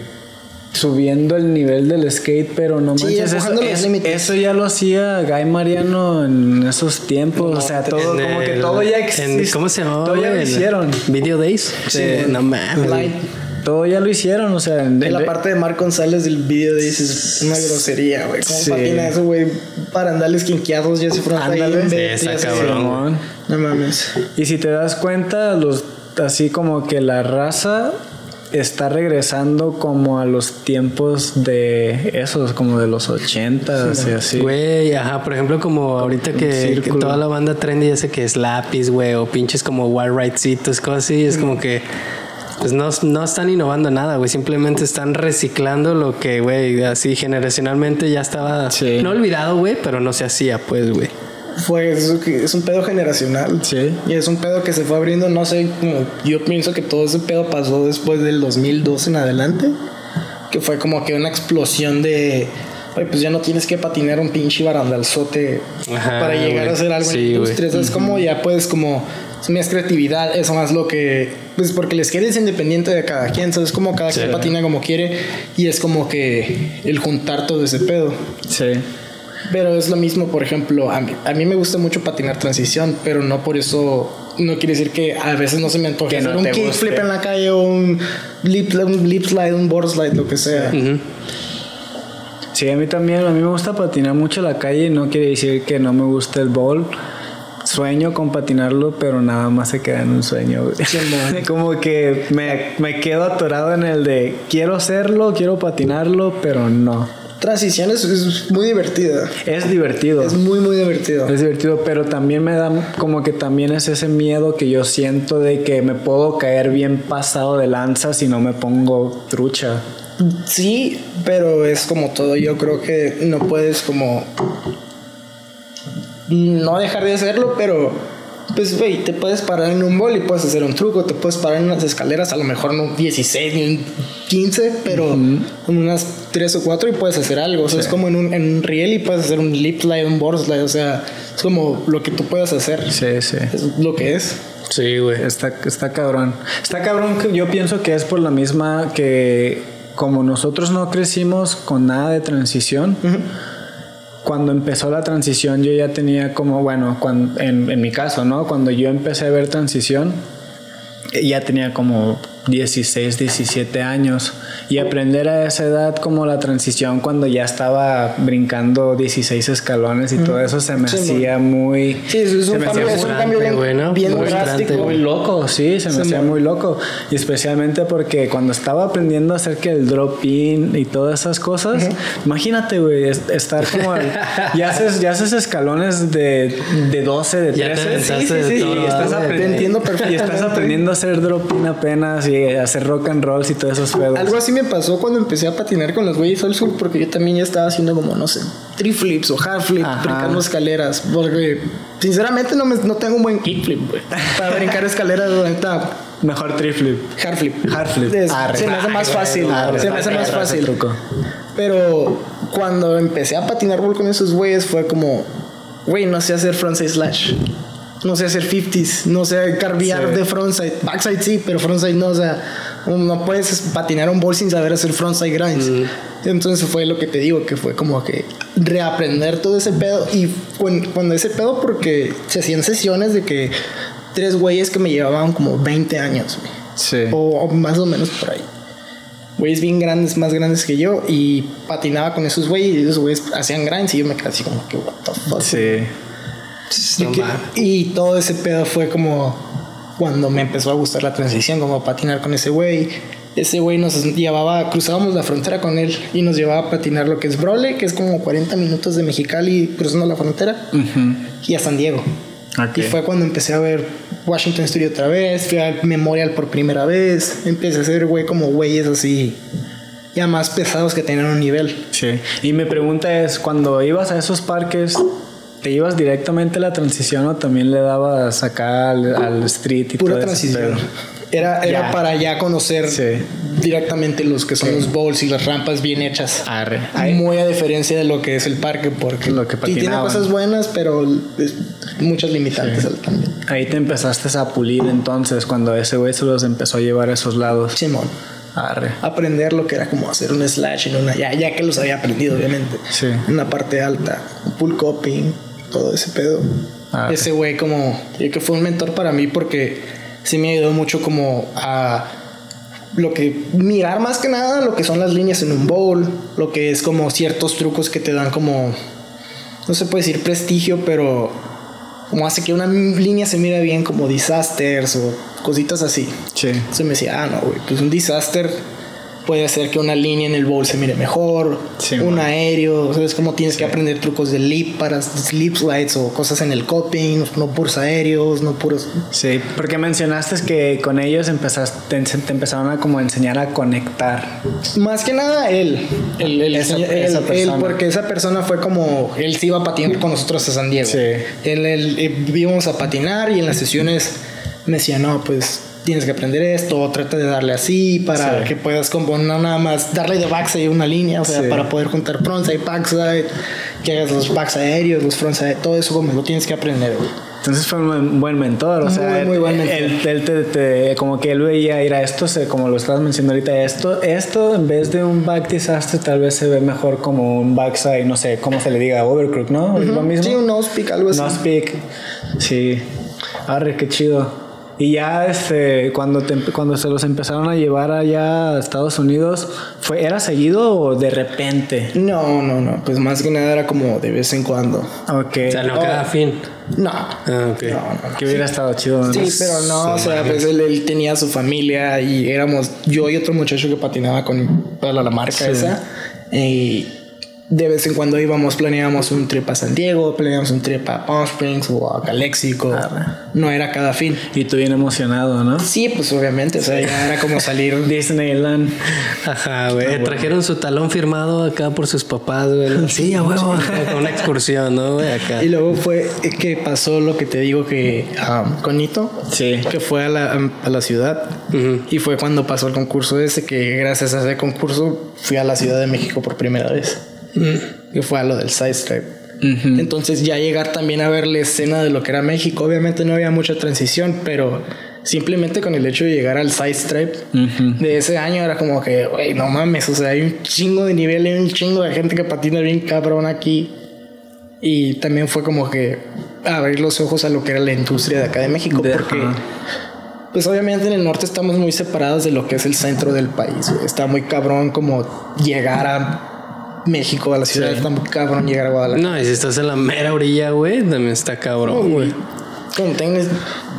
subiendo el nivel del skate, pero no Sí, manches, eso, empujando los es- límites. eso ya lo hacía Guy Mariano en esos tiempos, o sea, todo como que todo ya existe. ¿Cómo se llamaba? Todo ya lo hicieron. Video Days. Sí, no mames. Todo ya lo hicieron, o sea, en- En la parte de Marc González del video dices una grosería, güey. ¿Cómo Sí. patina eso, güey? Para andarles quinqueados ya se fueron ahí está ya se- cabrón. No mames. Y si te das cuenta, los así como que la raza está regresando como a los tiempos de esos, como de los ochentas y así. Güey, ajá, por ejemplo, como ahorita que, toda la banda trendy ese que es lápiz, güey, o pinches como wall rightcitos, cosas así, es como que pues no, no están innovando nada, güey, simplemente están reciclando lo que, güey, así generacionalmente ya estaba Sí. no olvidado, güey, pero no se hacía, pues, güey. Fue, es, es un pedo generacional. Sí. Y es un pedo que se fue abriendo, no sé, como- yo pienso que todo ese pedo pasó después del 2012 en adelante. Que fue como que una explosión de. Oye, pues ya no tienes que patinar un pinche barandalzote Ajá, para llegar a hacer algo Sí, en la industria. güey. Es como ya puedes como. Es más creatividad, eso más lo que. Pues porque les quieres independiente de cada quien, ¿sabes? Como cada Sí. quien patina como quiere. Y es como que el juntar todo ese pedo. Sí. Pero es lo mismo, por ejemplo, a mí, a mí me gusta mucho patinar transición, pero no por eso, no quiere decir que a veces no se me antoje hacer no un kickflip en la calle o un lip, un lip slide, un board slide, lo que sea. Ujú. Sí, a mí también, a mí me gusta patinar mucho la calle no quiere decir que no me guste el bowl. sueño con patinarlo, pero nada más se queda en un sueño. güey. <laughs> como que me, me quedo atorado en el de quiero hacerlo, quiero patinarlo, pero no. Transición es, es muy divertida. Es divertido. Es muy, muy divertido. Es divertido, pero también me da como que también es ese miedo que yo siento de que me puedo caer bien pasado de lanza si no me pongo trucha. Sí, pero es como todo. Yo creo que no puedes como no dejar de hacerlo, pero pues güey, te puedes parar en un bol y puedes hacer un truco, te puedes parar en unas escaleras, a lo mejor no 16 ni en 15, pero en unas 3 o 4 y puedes hacer algo. O sea, es como en un, en un riel y puedes hacer un lip slide, un board slide, o sea, es como lo que tú puedas hacer. Sí, sí. Es lo que es. Sí, güey. Está, está cabrón. Está cabrón que yo pienso que es por la misma que como nosotros no crecimos con nada de transición, cuando empezó la transición yo ya tenía como, bueno, cuando, en, en mi caso, ¿no? Cuando yo empecé a ver transición, ya tenía como 16, 17 años y aprender a esa edad como la transición cuando ya estaba brincando 16 escalones y todo eso se me Sí, hacía muy Sí, es, un me cambio, hacía es un frustrante, cambio bien, güey, ¿no? bien Muy drástico. muy loco, sí, se me Se hacía muy loco. Y especialmente porque cuando estaba aprendiendo a hacer que el drop in y todas esas cosas, imagínate, güey, es- estar como. el- ya, haces, ya haces escalones de, de 12, de Ya te 13. aventaste de todo, y estás, ¿verdad? aprend- Te entiendo y estás perfectamente. aprendiendo a hacer drop in apenas hacer rock and rolls y todos esos pedos. Algo así me pasó cuando empecé a patinar con los güeyes al sur, porque yo también ya estaba haciendo como, no sé, triflips o half flip, Ajá. brincando escaleras. Porque sinceramente no, me, no tengo un buen kickflip, güey. Para brincar escaleras, la Mejor triflip. hard flip. Hard flip. Es- Arre. se me hace más fácil. Arre. se me hace más fácil. truco. Pero cuando empecé a patinar con esos güeyes fue como, güey, no sé hacer frontside slash. No sé hacer 50s, no sé carvear Sí. de frontside. Backside sí, pero frontside no, o sea, no puedes patinar un bol sin saber hacer frontside grinds. Entonces fue lo que te digo, que fue como que reaprender todo ese pedo. Y cuan- cuando ese pedo, porque se hacían sesiones de que tres güeyes que me llevaban como 20 años, güey. Sí. O, o más o menos por ahí. Güeyes bien grandes, más grandes que yo. Y patinaba con esos güeyes. Y esos güeyes hacían grinds. Y yo me quedé así como que, what the fuck. Sí. No que- y todo ese pedo fue como cuando me empezó a gustar la transición, como patinar con ese güey. Ese güey nos llevaba, cruzábamos la frontera con él y nos llevaba a patinar lo que es Brole, que es como 40 minutos de Mexicali cruzando la frontera, y a San Diego. Y fue cuando empecé a ver Washington Studio otra vez, fui al Memorial por primera vez, empecé a hacer güey como güeyes así, ya más pesados que tenían un nivel. Sí. Y mi pregunta es, cuando ibas a esos parques, ¿te ibas directamente a la transición o también le dabas acá al, al street y Pura todo transición. pedo? Era, era Ya. para ya conocer Sí. directamente los que son los bowls y las rampas bien hechas. Arre. Muy a diferencia de lo que es el parque, porque Lo que sí tiene cosas buenas, pero muchas limitantes también. Ahí te empezaste a pulir entonces cuando ese güey se los empezó a llevar a esos lados. Simón, Arre. aprender lo que era como hacer un slash en una, ya, ya que los había aprendido, obviamente. Sí. En una parte alta, pull coping, todo ese pedo. Ah, ese güey como, yo que fue un mentor para mí porque sí me ayudó mucho como a lo que mirar más que nada lo que son las líneas en un bowl, lo que es como ciertos trucos que te dan como no se puede decir prestigio, pero como hace que una línea se mire bien como disasters o cositas así. Sí. Entonces me decía, ah, no, güey, pues un disaster puede hacer que una línea en el bowl se mire mejor, Sí, un bueno. aéreo, ¿sabes cómo tienes que aprender trucos de lip para slip slides o cosas en el coping, no puros aéreos, no puros... Sí, porque mencionaste que con ellos empezaste, te, empezaron a como enseñar a conectar. Más que nada él, el, el- Esa- él- esa él, porque esa persona fue como, él se iba a patinar con nosotros a San Diego. Sí. Él, él- eh, íbamos a patinar y en las sesiones me decía, no, pues tienes que aprender esto, trata de darle así para Sí. que puedas como no nada más darle de backside una línea, o sea, Sí. para poder juntar frontside, backside, que hagas los backs aéreos, los frontside, todo eso como lo tienes que aprender, güey. Entonces fue un buen- mentor, o sea, Muy, muy buen mentor. Él, él te, te- como que él veía, ir a esto, como lo estabas mencionando ahorita, esto, esto en vez de un back disaster tal vez se ve mejor como un backside, no sé, cómo se le diga, overcrook, ¿no? ¿Es lo mismo? Sí, un nose pick, algo así. No speak. Sí. Arre, qué chido. Y ya este, cuando, te- cuando se los empezaron a llevar allá a Estados Unidos, ¿fue, ¿era seguido o de repente? No, no, no, pues más que nada era como de vez en cuando. Ok. O sea, no Oh. cada fin. No. Ah, ok. No, no, no. Que hubiera estado chido. ¿no? Sí, pero no, o sea, pues él, él tenía su familia y éramos yo y otro muchacho que patinaba con para la marca esa. Y de vez en cuando íbamos, planeábamos un trip a San Diego, planeábamos un trip a Palm Springs o a Calexico. No era cada fin. Y tú bien emocionado, ¿no? Sí, pues obviamente, o sea, ya era como salir. <laughs> Disneyland. Ajá, güey. Trajeron su talón firmado acá por sus papás, güey. <laughs> Sí, a huevo. Con una excursión, ¿no, güey? Acá. Y luego fue que pasó lo que te digo que um, con Nito, Sí. que fue a la, a la ciudad. Y fue cuando pasó el concurso ese, que gracias a ese concurso fui a la Ciudad de México por primera vez. Que fue a lo del Side Stripe. Entonces ya llegar también a ver la escena de lo que era México, obviamente no había mucha transición, pero simplemente con el hecho de llegar al Side Stripe de ese año era como que, güey, no mames, o sea, hay un chingo de nivel, hay un chingo de gente que patina bien cabrón aquí. Y también fue como que abrir los ojos a lo que era la industria de acá de México, De- porque... Pues obviamente en el norte estamos muy separados de lo que es el centro del país. Está muy cabrón como llegar a México, a la ciudad. Está muy cabrón llegar a Guadalajara. No, y si estás en la mera orilla, güey, también está cabrón, güey. Cuando tengas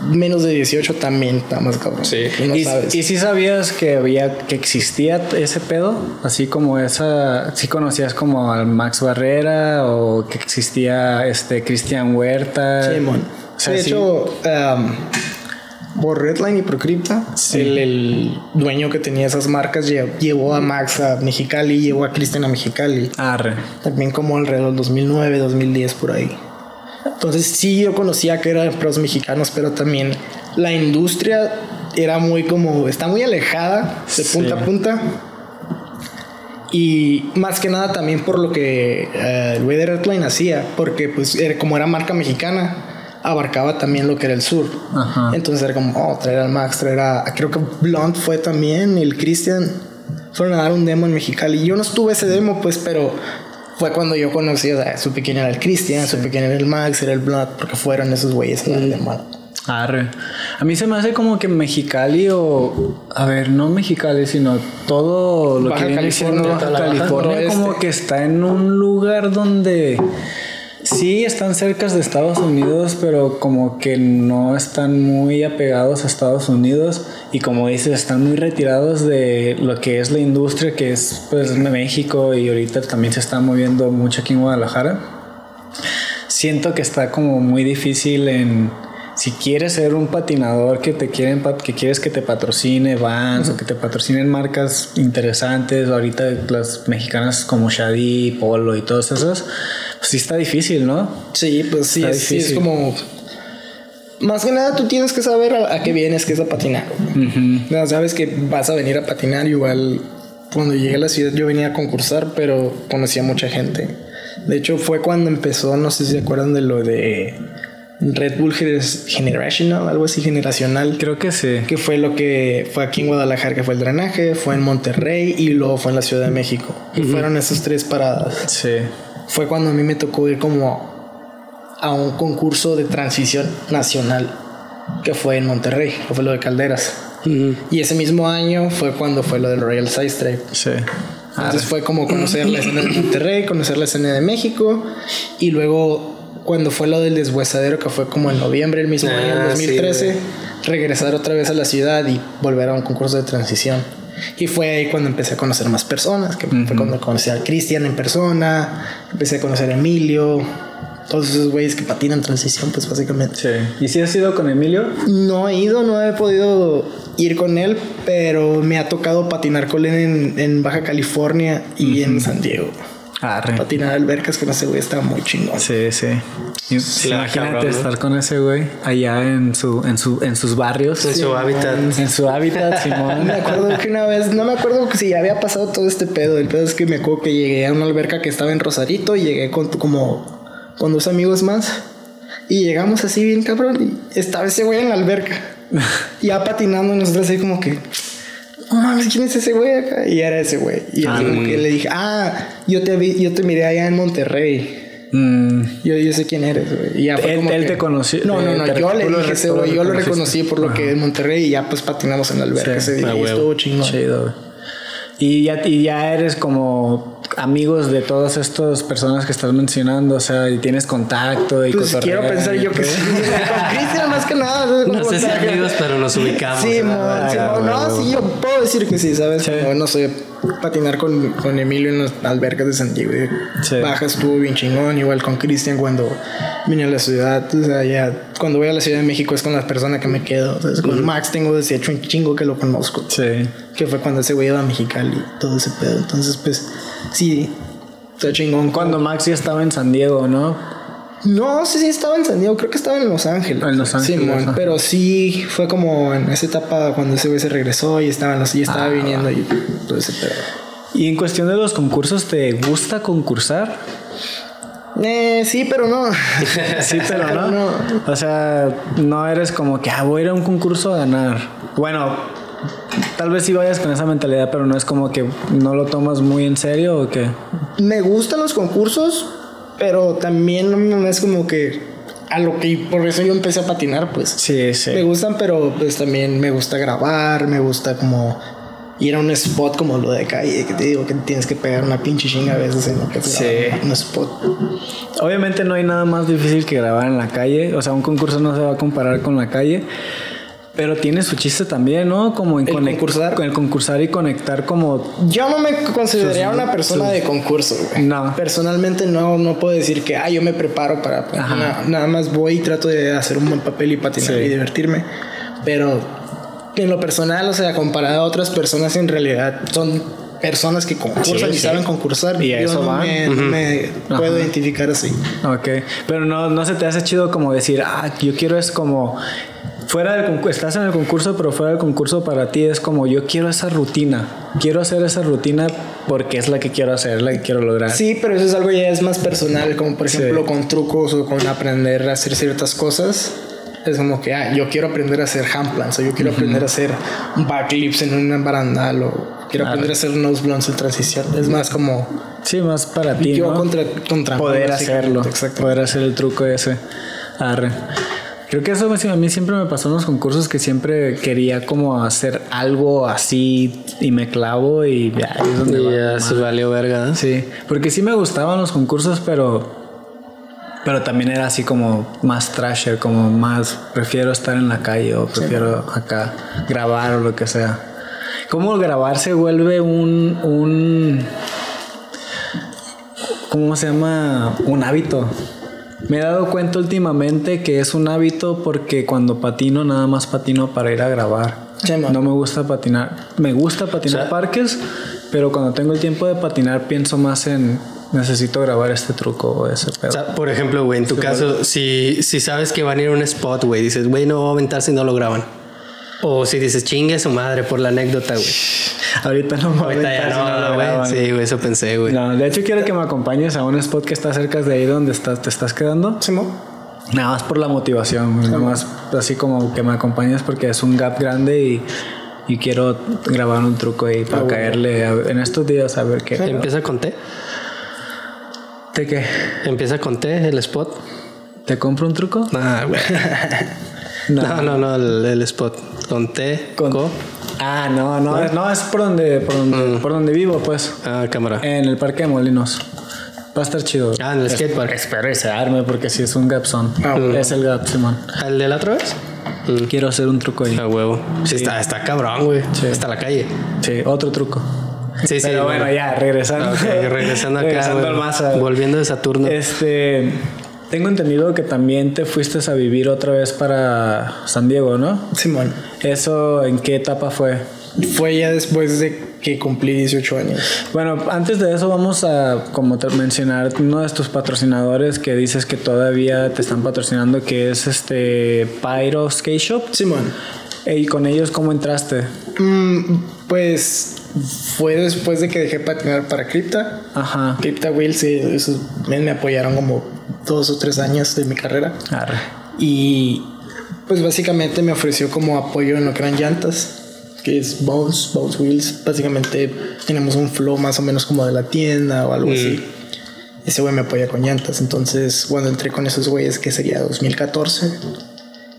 menos de 18 también está más cabrón. Sí. Y no ¿Y, sabes. y si sabías que había que existía ese pedo, así como esa, si conocías como al Max Barrera o que existía este Cristian Huerta. O sea, de sí. hecho, um, por Redline y Procrypta, el, el dueño que tenía esas marcas lle- llevó a Max a Mexicali, llevó a Cristian a Mexicali. Arre. También como alrededor del 2009, 2010 por ahí. Entonces sí yo conocía que eran pros mexicanos, pero también la industria era muy como, está muy alejada de punta a punta. Y más que nada también por lo que eh, el güey de Redline hacía, porque pues era- como era marca mexicana, abarcaba también lo que era el sur. Ajá. Entonces era como, oh, traer al Max, traer a, creo que Blunt fue también, el Christian, fueron a dar un demo en Mexicali. Yo no estuve ese demo, pues, pero fue cuando yo conocí, o sea, supe quién era el Christian, supe quién era el Max, era el Blunt, porque fueron esos güeyes el demo. Arre. A mí se me hace como que Mexicali o. A ver, no Mexicali, sino todo lo Baja que viene California, siendo Baja California, como que está en un lugar donde. Sí, están cerca de Estados Unidos, pero como que no están muy apegados a Estados Unidos. Y como dices, están muy retirados de lo que es la industria que es pues México y ahorita también se está moviendo mucho aquí en Guadalajara. Siento que está como muy difícil en si quieres ser un patinador que te quieren que quieres que te patrocine Vans o que te patrocinen marcas interesantes ahorita las mexicanas como Shadi Polo y todas esas pues sí está difícil no Sí, pues sí, es, sí, es como... Más que nada tú tienes que saber a, a qué vienes, que es a patinar. Ya sabes que vas a venir a patinar igual. Cuando llegué a la ciudad yo venía a concursar, pero conocí a mucha gente. De hecho fue cuando empezó, no sé si se acuerdan de lo de Red Bull Gener- Generational, algo así generacional. creo que sí que fue lo que fue aquí en Guadalajara, que fue el drenaje, fue en Monterrey y luego fue en la Ciudad de México. Y fueron esas tres paradas sí fue cuando a mí me tocó ir como a un concurso de transición nacional que fue en Monterrey, que fue lo de Calderas. Y ese mismo año fue cuando fue lo del Royal Side sí Entonces fue como conocer la escena de <coughs> Monterrey, conocer la escena de México y luego cuando fue lo del deshuesadero que fue como en noviembre del mismo Ah, año, en sí, 2013, güey. regresar otra vez a la ciudad y volver a un concurso de transición. Y fue ahí cuando empecé a conocer más personas, que fue cuando conocí a Cristian en persona, empecé a conocer a Emilio, todos esos güeyes que patinan transición, pues básicamente. sí y si has ido con Emilio No he ido, no he podido ir con él, pero me ha tocado patinar con él en, en Baja California y en San Diego. Arre. Patinar albercas con ese güey está muy chingón. Sí, sí. Y- la imagínate cabrón, ¿no? estar con ese güey allá en su, en su, en sus barrios. En su hábitat. En su hábitat, <laughs> Simón. Me acuerdo que una vez, no me acuerdo que si ya había pasado todo este pedo. El pedo es que me acuerdo que llegué a una alberca que estaba en Rosarito y llegué con como con dos amigos más. Y llegamos así bien cabrón. Y estaba ese güey en la alberca. <laughs> ya patinando y nosotros así como que. No mames, ¿quién es ese güey acá? Y era ese güey. Y Ah, le dije, ah, yo te vi, yo te miré allá en Monterrey. Mm, Yo, yo sé quién eres, güey. Él- como él que- te conoció- No, no, no. te- yo le dije ese güey. Yo lo reconocí por lo que en Monterrey y ya pues patinamos en la alberca Sí, ese día. y estuvo chingón. Chido. Y ya, y ya eres como amigos de todas estas personas que estás mencionando, o sea, y tienes contacto y Pues quiero pensar yo que sí. Con Cristian más que nada. No sé si amigos, pero nos ubicamos. Sí, mon, Ah, sí, güey, no, sí, yo puedo decir que sí, ¿sabes? Sí. Como, no sé, patinar con, con Emilio en las albercas de San Diego. Sí. Baja estuvo bien chingón, igual con Cristian cuando vine a la ciudad. O sea, ya cuando voy a la Ciudad de México es con las personas que me quedo. O sea, con Max tengo desde hecho un chingo que lo conozco. Sí. Que fue cuando ese güey iba a Mexicali y todo ese pedo. Entonces, pues, sí, está chingón. Cuando Max ya estaba en San Diego, ¿no? No sé si estaba en San Diego, creo que estaba en Los Ángeles. En Los Ángeles, Simón, ajá. pero sí fue como en esa etapa cuando ese güey se regresó y estaba, los, y estaba Ah, viniendo y todo ese pedo. Y en cuestión de los concursos, ¿te gusta concursar? Eh, sí, pero no. <laughs> Sí, pero <laughs> no. O sea, no eres como que ah, voy a ir a un concurso a ganar. Bueno, tal vez sí vayas con esa mentalidad, pero no es como que no lo tomas muy en serio o qué. Me gustan los concursos, pero también no es como que a lo que por eso yo empecé a patinar, pues. Sí, sí. Me gustan, pero pues también me gusta grabar, me gusta como ir a un spot como lo de calle, que te digo que tienes que pegar una pinche chinga a veces en lo que Sí. un spot. Obviamente no hay nada más difícil que grabar en la calle. O sea, un concurso no se va a comparar con la calle. Pero tiene su chiste también, ¿no? Como en ¿El conec- concursar? con el concursar y conectar como Yo no me consideraría Sus- una persona sus- de concurso, güey. No. Personalmente no, no puedo decir que, ah, yo me preparo para... Ajá. na- nada más voy y trato de hacer un buen papel y patinar Sí. y divertirme. Pero en lo personal, o sea, comparado a otras personas, en realidad son personas que concursan Sí, y sí. saben concursar. Y a yo eso no van. me, no me puedo Ajá. identificar así. Ok, pero no, no se te hace chido como decir, ah, yo quiero es como, fuera del concurso, estás en el concurso, pero fuera del concurso para ti es como, yo quiero esa rutina, quiero hacer esa rutina porque es la que quiero hacer, la que quiero lograr. Sí, pero eso es algo ya es más personal, como por Sí. ejemplo con trucos o con aprender a hacer ciertas cosas. Es como que, ah, yo quiero aprender a hacer handplans o yo quiero aprender a hacer backlips en un barandal o quiero Claro. aprender a hacer nose blunts en transición. Es más como Sí, más para ti, yo ¿no? contra, contra poder hacerlo, poder hacer el truco ese. Arre. Creo que eso me- a mí siempre me pasó en los concursos que siempre quería como hacer algo así y me clavo y ya, es donde Y va ya la se valió verga. ¿eh? Sí, porque sí me gustaban los concursos, pero pero también era así como más trasher, como más prefiero estar en la calle o prefiero acá grabar o lo que sea. ¿Cómo grabar se vuelve un un ¿cómo se llama? un hábito? Me he dado cuenta últimamente que es un hábito porque cuando patino nada más patino para ir a grabar. Sí, no me gusta patinar. Me gusta patinar O sea- parques, pero cuando tengo el tiempo de patinar pienso más en necesito grabar este truco o ese pedo. O sea, por ejemplo, güey, en tu caso, si, si sabes que van a ir a un spot, güey, dices, güey, no voy a aventar si no lo graban. O si dices, chingue a su madre por la anécdota, güey. <laughs> Ahorita no me voy a Ahorita ya no, güey. Sí, güey, eso pensé, güey. No, de hecho quiero que me acompañes a un spot que está cerca de ahí donde estás, te estás quedando. Simón. Nada más por la motivación, güey, nada más así como que me acompañes porque es un gap grande y, y quiero grabar un truco ahí para Ah, bueno. caerle a- en estos días a ver qué. Empieza con T. ¿Te qué? Empieza con T, el spot. ¿Te compro un truco? Ah, güey. <laughs> No, no, no, el, el spot. Con T, Con- co. Ah, no, no, no, es por donde, por donde, Mm. por donde vivo, pues. Ah, cámara. En el parque de Molinos. Va a estar chido. Ah, en el skatepark. Espero y se arme porque si es un gap son. Ah, bueno. Es el gap, Simón. ¿El de la otra vez? Mm. Quiero hacer un truco ahí. A huevo. Sí, está, está cabrón, güey. Sí. Está la calle. Sí, otro truco. Sí, sí. Pero bueno, ya, regresando. Ok, regresando acá. Regresando güey. al Maza. Volviendo de Saturno. Este. Tengo entendido que también te fuiste a vivir otra vez para San Diego, ¿no? Simón. ¿Eso en qué etapa fue? Fue ya después de que cumplí 18 años. Bueno, antes de eso vamos a como te mencionar uno de tus patrocinadores que dices que todavía te están patrocinando que es este Pyro Skate Shop. Simón. ¿Y con ellos cómo entraste? Mm, pues fue después de que dejé patinar para Crypta. Ajá. Crypta Wheels, men me apoyaron como dos o tres años de mi carrera. Arre. Y pues básicamente me ofreció como apoyo en lo que eran llantas, que es Bones, Bones Wheels. Básicamente tenemos un flow más o menos como de la tienda o algo así. Ese güey me apoya con llantas. Entonces, cuando entré con esos güeyes, que sería 2014,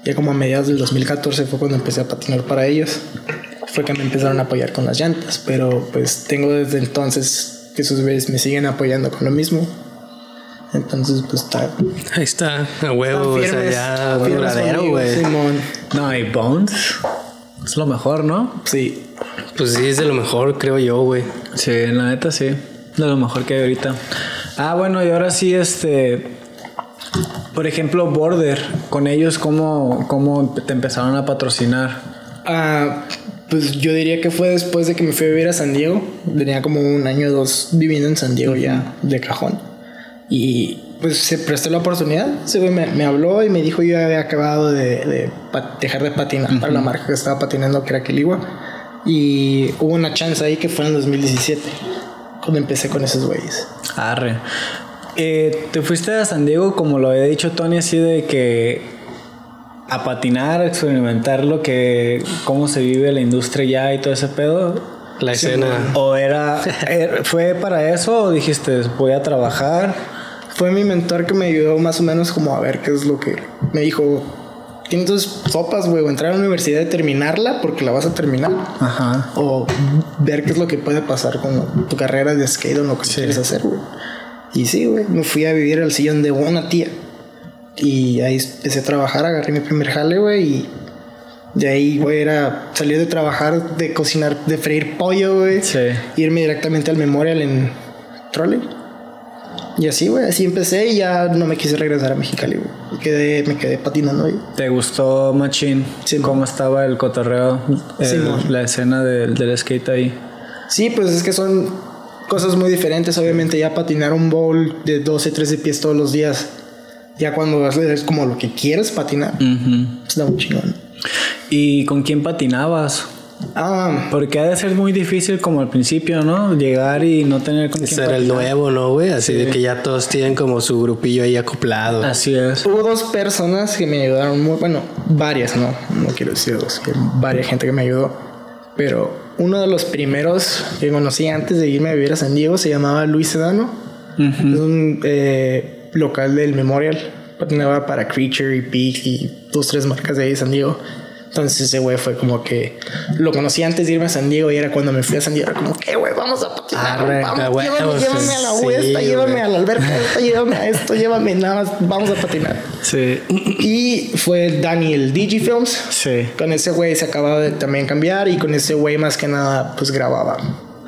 ya como a mediados del 2014 fue cuando empecé a patinar para ellos. fue que me empezaron a apoyar con las llantas. Pero pues tengo desde entonces que sus güeyes me siguen apoyando con lo mismo. Entonces, pues está. Ahí está, a huevo, o sea, ya duradero, güey. Simón. No, y Bones. Es lo mejor, ¿no? Sí. Pues sí, es de lo mejor, creo yo, güey. Sí, la neta sí. De lo mejor que hay ahorita. Ah, bueno, y ahora sí, este. Por ejemplo, Border, con ellos, ¿cómo, cómo te empezaron a patrocinar? Ah, pues yo diría que fue después de que me fui a vivir a San Diego. Tenía como un año o dos viviendo en San Diego ya de cajón. Y pues se prestó la oportunidad. Ese güey me, me habló y me dijo yo había acabado de, de dejar de patinar para la marca que estaba patinando, que era Keligua. Y hubo una chance ahí que fue en el 2017, cuando empecé con esos güeyes. Arre. Eh, te fuiste a San Diego, como lo había dicho Tony, así de que a patinar, a experimentar lo que, cómo se vive la industria ya y todo ese pedo. La escena. ¿O era, er- fue para eso o dijiste, voy a trabajar? Fue mi mentor que me ayudó más o menos como a ver qué es lo que me dijo. Tienes dos sopas, güey, o entrar a la universidad y terminarla porque la vas a terminar. Ajá. o ver qué es lo que puede pasar con tu carrera de skate o lo que quieres hacer, güey. Y sí, güey, me fui a vivir al sillón de una tía. Y ahí empecé a trabajar, agarré mi primer jale, güey, y de ahí, güey, era salir de trabajar, de cocinar, de freír pollo, güey. Sí. Irme directamente al Memorial en trolley. Y así, güey, así empecé y ya no me quise regresar a Mexicali, güey. Me quedé, me quedé patinando ahí. ¿Te gustó Machine? Sí, ¿Cómo estaba el cotorreo? el- Sí, la escena del, del skate ahí. Sí, pues es que son cosas muy diferentes. Obviamente, ya patinar un bowl de 12, 13 pies todos los días, ya cuando es como lo que quieres patinar, está muy chingón. ¿Y con quién patinabas? Ah, Porque ha de ser muy difícil como al principio, ¿no? Llegar y no tener con quién Ser el nuevo, ¿no, güey? Así de que ya todos tienen como su grupillo ahí acoplado. Así es. hubo dos personas que me ayudaron muy, bueno, varias, no, no quiero decir dos, que varias gente que me ayudó, pero uno de los primeros que conocí antes de irme a vivir a San Diego se llamaba Luis Sedano. Es un eh, local del Memorial. Patinaba para Creature y Peak y dos, tres marcas de ahí de San Diego. Entonces ese güey fue como que lo conocí antes de irme a San Diego y era cuando me fui a San Diego. Era como que, güey, vamos a patinar. Arre, vamos, a huevo, llévame, llévame a la sí, esta, llévame a la alberca esta, llévame a esto, llévame, nada más, vamos a patinar. Sí. Y fue Daniel Digifilms. Sí. Con ese güey se acababa de también cambiar y con ese güey más que nada pues grababa.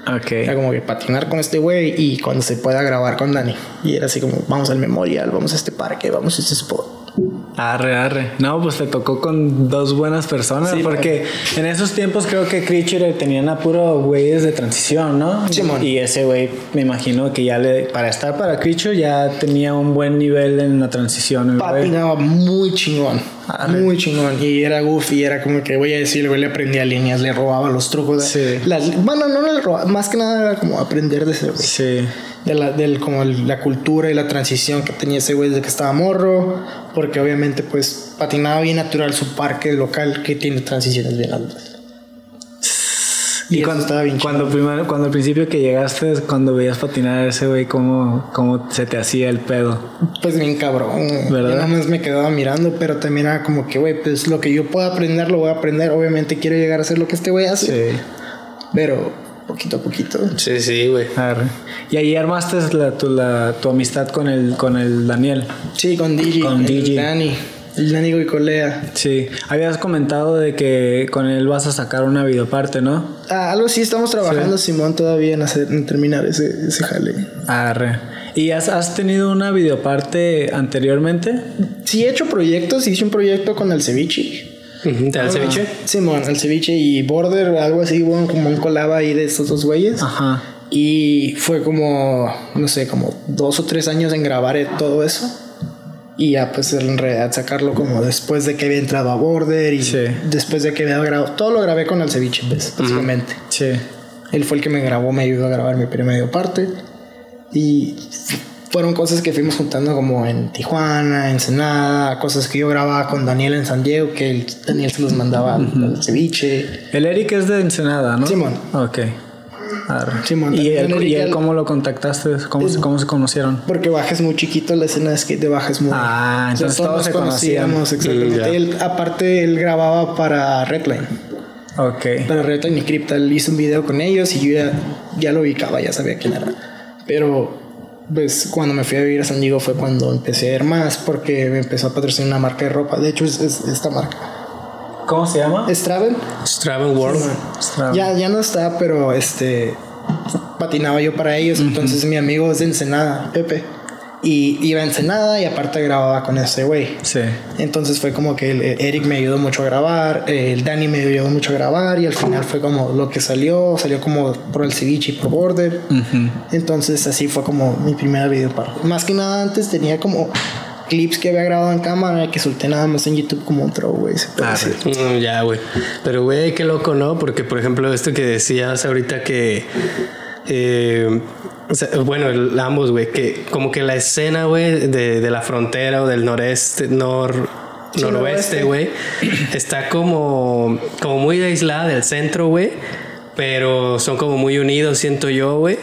Era Ok. como que patinar con este güey y cuando se pueda grabar con Dani. Y era así como, vamos al memorial, vamos a este parque, vamos a este spot. Arre, arre. No, pues te tocó con dos buenas personas. Sí, porque en esos tiempos creo que Creature tenían a puro güeyes de transición, ¿no? Simón. Y ese güey, me imagino que ya le. Para estar para Creature ya tenía un buen nivel en la transición. güey. Patinaba muy chingón. Muy chingón. Y era goofy, era como que voy a decir, el güey le aprendía líneas, le robaba los trucos. de- Sí. las- bueno, no le robaba, más que nada era como aprender de ese güey. Sí. De la, del, como la cultura y la transición que tenía ese güey desde que estaba morro, porque obviamente pues patinaba bien natural su parque local que tiene transiciones bien altas. Y, eso cuando, estaba bien cuando, primero, cuando al principio que llegaste, cuando veías patinar a ese güey, ¿cómo, ¿cómo se te hacía el pedo? Pues bien cabrón. ¿Verdad? Yo nada más me quedaba mirando, pero también era como que, güey, pues lo que yo pueda aprender lo voy a aprender. Obviamente quiero llegar a hacer lo que este güey hace, Sí. pero poquito a poquito. Sí, sí, güey. Y ahí armaste la, tu, la, tu amistad con el, con el Daniel. Sí, con DJ. Con DJ. Dani. El Dani Goicolea. Sí. Habías comentado de que con él vas a sacar una videoparte, ¿no? Ah, algo sí, estamos trabajando, Simón, todavía en, hacer, en terminar ese, ese jale. Arre. ¿Y has, has tenido una videoparte anteriormente? Sí, he hecho proyectos. Hice un proyecto con el ceviche. Ujú, ¿Te da el ceviche? Simón, el ceviche y Border, algo así, bueno, como un collab ahí de estos dos güeyes. Ajá. Y fue como, no sé, como dos o tres años en grabar todo eso. Y ya, pues en realidad sacarlo como después de que había entrado a Border y Sí. después de que había grabado. Todo lo grabé con el ceviche, pues, básicamente. Sí. Él fue el que me grabó, me ayudó a grabar mi primera parte. Y fueron cosas que fuimos juntando como en Tijuana, Ensenada, cosas que yo grababa con Daniel en San Diego, que el- Daniel se los mandaba al- al ceviche. El Eric es de Ensenada, ¿no? Simón. Ok. Simón, ¿Y, él, ¿Y él cómo lo contactaste? ¿Cómo, se- cómo se conocieron? Porque Baja es muy chiquito, la escena de skate de Baja es muy... Ah, entonces todos todos se conocíamos, exactamente. Él, aparte, él grababa para Redline. Ok. Para Redline y Cryptal hice un video con ellos y yo ya, ya lo ubicaba, ya sabía quién era. Pero, pues, cuando me fui a vivir a San Diego fue cuando empecé a ver más porque me empezó a patrocinar una marca de ropa. De hecho, es, es esta marca. ¿Cómo se llama? ¿Es Travel? Straven World. Ya, ya no está, pero este patinaba yo para ellos. Entonces mi amigo es de Ensenada, Pepe. Y iba a Ensenada y aparte grababa con ese güey. Sí. Entonces fue como que el- el Eric me ayudó mucho a grabar, el Danny me ayudó mucho a grabar y al final fue como lo que salió, salió como por el ceviche y por Border. Entonces así fue como mi primera video para. Más que nada antes tenía como clips que había grabado en cámara que solté nada más en YouTube como otro güey. Ah. Mm, ya, güey. Pero, güey, qué loco, ¿no? Porque, por ejemplo, esto que decías ahorita que. eh, o sea, bueno, el- ambos, güey, que como que la escena, güey, de, de la frontera o del noreste, nor, Sí, noroeste, güey, está como, como muy aislada del centro, güey, pero son como muy unidos, siento yo, güey.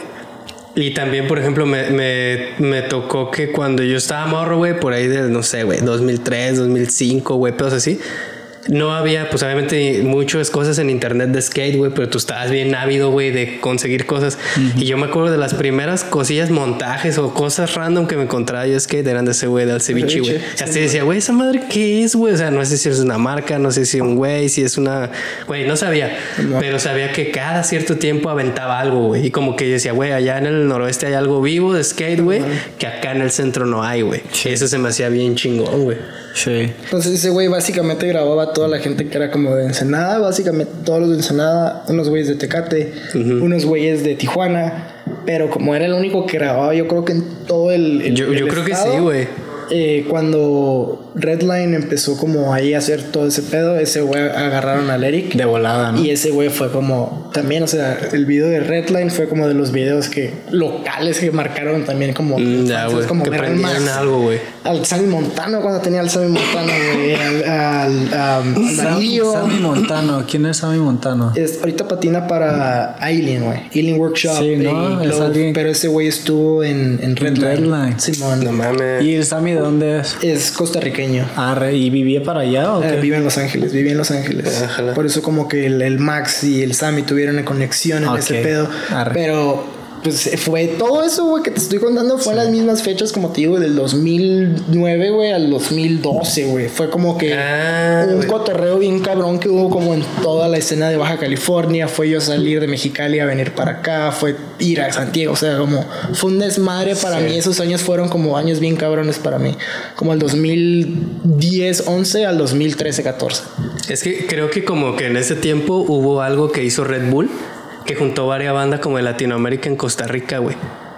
Y también, por ejemplo, me, me, me tocó que cuando yo estaba morro, güey, por ahí del, no sé, güey, 2003, 2005, güey, pedos así. No había, pues obviamente, muchas cosas en internet de skate, güey, pero tú estabas bien ávido, güey, de conseguir cosas. Y yo me acuerdo de las primeras cosillas, montajes o cosas random que me encontraba yo skate eran de ese güey, del ceviche, güey. Y así decía, güey, esa madre, ¿qué es, güey? O sea, no sé si es una marca, no sé si un güey, si es una. Güey, no sabía. Pero sabía que cada cierto tiempo aventaba algo, güey. Y como que yo decía, güey, allá en el noroeste hay algo vivo de skate, güey, que acá en el centro no hay, güey. Eso se me hacía bien chingón, güey. Sí. Entonces ese güey básicamente grababa toda la gente que era como de Ensenada, básicamente todos los de Ensenada, unos güeyes de Tecate, unos güeyes de Tijuana, pero como era el único que grababa, yo creo que en todo el... el- Yo, el creo que sí, güey. Eh, cuando Redline empezó como ahí a hacer todo ese pedo, ese güey agarraron al Eric. De volada, ¿no? Y ese güey fue como también, o sea, el video de Redline fue como de los videos que locales que marcaron también como Mm, ya, güey. como Que más algo, güey. al Sammy Montano cuando tenía al Sammy Montano, güey, al, al, am, al Sam- Danillo. Sammy Montano. ¿Quién es Sammy Montano? Es, ahorita patina para Aileen, güey. Aileen Workshop. Sí, ¿no? Es Globe, alguien- pero ese güey estuvo en, en Redline. Redline. Simón. No mames. ¿Y el Sammy dónde es? Es costarriqueño. Arre, ¿y vivía para allá o Eh, qué? vive en Los Ángeles, vive en Los Ángeles. Ojalá. Por eso como que el, el Max y el Sammy tuvieron una conexión en ese pedo. Arre. Pero pues fue todo eso, güey, que te estoy contando fue en las mismas fechas, como te digo, del 2009, güey, al 2012, güey. Fue como que Ah, un güey. cotorreo bien cabrón que hubo como en toda la escena de Baja California. Fue yo salir de Mexicali a venir para acá, fue ir a Santiago, o sea, como fue un desmadre para mí. Esos años fueron como años bien cabrones para mí. Como el 2010, 11 al 2013, 14. Es que creo que como que en ese tiempo hubo algo que hizo Red Bull que juntó varias bandas como de Latinoamérica en Costa Rica, güey.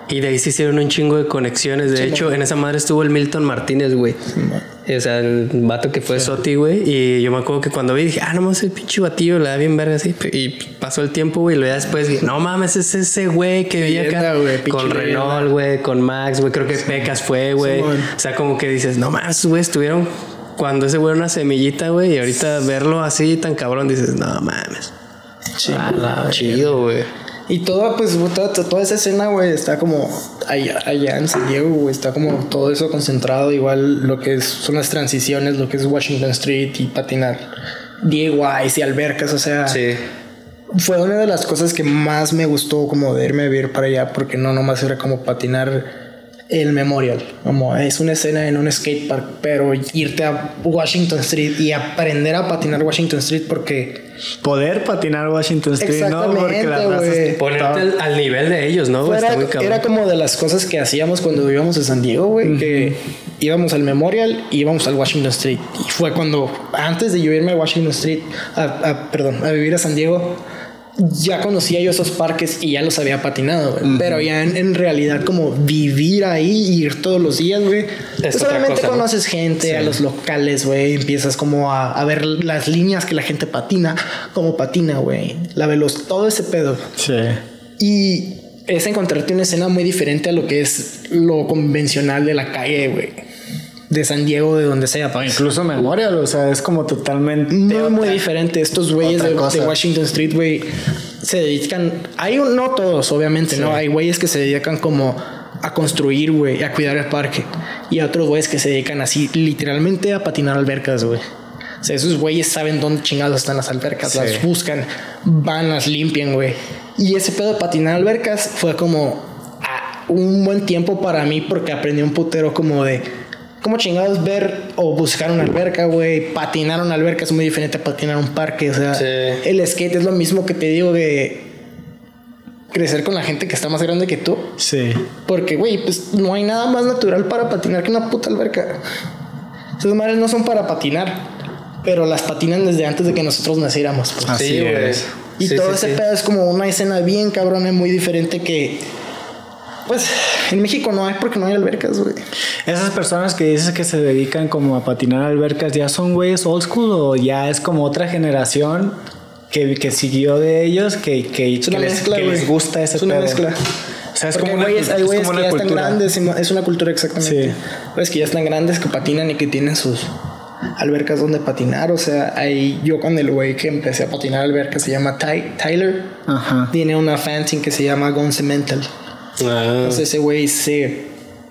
Y de ahí se hicieron un chingo de conexiones. De hecho, en esa madre estuvo el Milton Martínez, güey. O sea, el vato que fue Soti, güey. Y yo me acuerdo que cuando vi dije, ah, no mames, el pinche batillo le da bien verga así. Y pasó el tiempo, güey. Y luego ya después dije, no mames, es ese güey que vivía acá. Con. Renault, güey, con Max, güey. Creo que Pecas fue, güey. O sea, como que dices, no mames, güey, estuvieron cuando ese güey era una semillita, güey. Y ahorita verlo así tan cabrón, dices, no mames. Chido, güey. Y todo, pues, toda, toda esa escena, güey, está como allá, allá en San Diego, güey, está como todo eso concentrado, igual lo que es, son las transiciones, lo que es Washington Street y patinar DIYs y albercas, o sea, Sí. fue una de las cosas que más me gustó como de irme a vivir para allá, porque no nomás era como patinar el Memorial, como es una escena en un skate park, pero irte a Washington Street y aprender a patinar Washington Street porque Poder patinar Washington Street, ¿no? Porque la raza Ponerte al, al nivel de ellos, ¿no? Era, Está muy cabrón. era como de las cosas que hacíamos cuando íbamos a San Diego, güey, que íbamos al Memorial y íbamos al Washington Street. Y fue cuando, antes de yo irme a Washington Street, a, a- perdón, a vivir a San Diego, ya conocía yo esos parques y ya los había patinado, güey. Pero ya en, en realidad como vivir ahí y ir todos los días, güey. Pues ¿no? conoces gente, a los locales, güey. Empiezas como a, a ver las líneas que la gente patina, como patina, güey. La velocidad, todo ese pedo. Sí. Y es encontrarte una escena muy diferente a lo que es lo convencional de la calle, güey. De San Diego, de donde sea. pues. Incluso Memorial, o sea, es como totalmente. Muy, muy diferente. Estos güeyes de, Washington Street, güey, se dedican. Hay un- no todos, obviamente, ¿no? Hay güeyes que se dedican como a construir, güey, a cuidar el parque. Y a otros güeyes que se dedican así, literalmente, a patinar albercas, güey. O sea, esos güeyes saben dónde chingados están las albercas, las buscan, van, las limpian, güey. Y ese pedo de patinar albercas fue como ah, un buen tiempo para mí porque aprendí un putero como de cómo chingados ver o buscar una alberca, güey. Patinar una alberca es muy diferente a patinar un parque. O sea, Sí. el skate es lo mismo que te digo de crecer con la gente que está más grande que tú. Sí. Porque, güey, pues no hay nada más natural para patinar que una puta alberca. Esas madres no son para patinar, pero las patinan desde antes de que nosotros naciéramos. pues. Así Sí, güey. es. Y Sí, todo sí, ese sí. pedo es como una escena bien cabrona, muy diferente que. Pues en México no hay porque no hay albercas, güey. Esas personas que dices que se dedican como a patinar albercas, ¿ya son güeyes old school o ya es como otra generación que, que siguió de ellos que, que, que les, mezcla, que les gusta ese Es una pedo? mezcla. O sea, es Porque como una, güeyes- hay es güeyes que ya están cultura. grandes, es una cultura exactamente. Sí. Pues que ya están grandes, que patinan y que tienen sus albercas donde patinar. O sea, ahí yo con el güey que empecé a patinar albercas se llama Ty- Tyler. Ajá. Tiene una fanzine que se llama Gone Cemental. Ah, Entonces ese güey se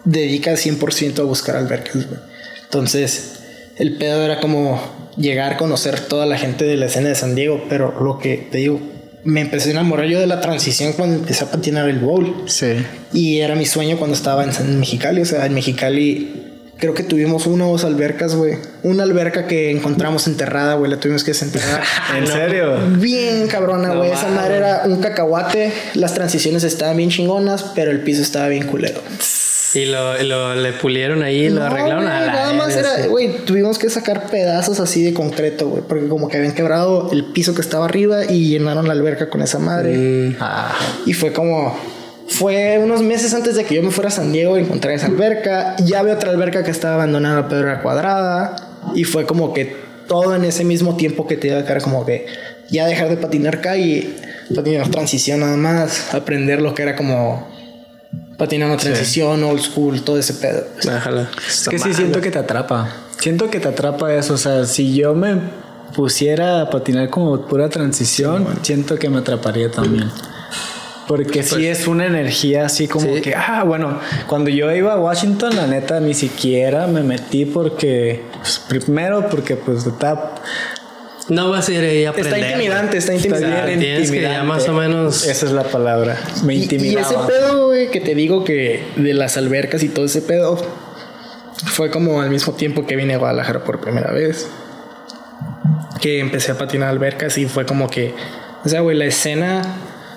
dedica 100% a buscar albercas, güey. Entonces el pedo era como llegar a conocer toda la gente de la escena de San Diego, pero lo que te digo, me empecé a enamorar yo de la transición cuando empecé a patinar el bowl. Sí. Y era mi sueño cuando estaba en San Mexicali. O sea, en Mexicali creo que tuvimos una o dos albercas, güey. Una alberca que encontramos enterrada, güey. La tuvimos que desenterrar. <laughs> ¿En serio? Bien cabrona, No güey. Esa madre era un cacahuate. Las transiciones estaban bien chingonas, pero el piso estaba bien culero. y lo, y lo- le pulieron ahí, lo No, arreglaron güey, a la Nada más era, güey, tuvimos que sacar pedazos así de concreto, güey. Porque como que habían quebrado el piso que estaba arriba y llenaron la alberca con esa madre. Mm, Ah, Y fue como. Fue unos meses antes de que yo me fuera a San Diego y encontrar esa alberca. Ya había otra alberca que estaba abandonada, pero era cuadrada. Y fue como que todo en ese mismo tiempo que te iba a quedar como que ya dejar de patinar calle, patinar transición nada más, aprender lo que era como patinar una transición, old school, todo ese pedo. Bájala. es que sí siento que te atrapa. Siento que te atrapa eso. O sea, si yo me pusiera a patinar como pura transición, siento que me atraparía también. Porque sí es una energía así como Sí. que, ah, bueno, cuando yo iba a Washington, la neta, ni siquiera me metí porque, pues, primero porque pues está No vas a ir ahí a Está aprender. intimidante, está Está intimidante. bien tienes que ya intimidante. más o menos- Esa es la palabra. Me Y- Y, intimidaba. ese pedo, güey, que te digo que de las albercas y todo ese pedo, fue como al mismo tiempo que vine a Guadalajara por primera vez. Que empecé a patinar albercas y fue como que, o sea, güey, la escena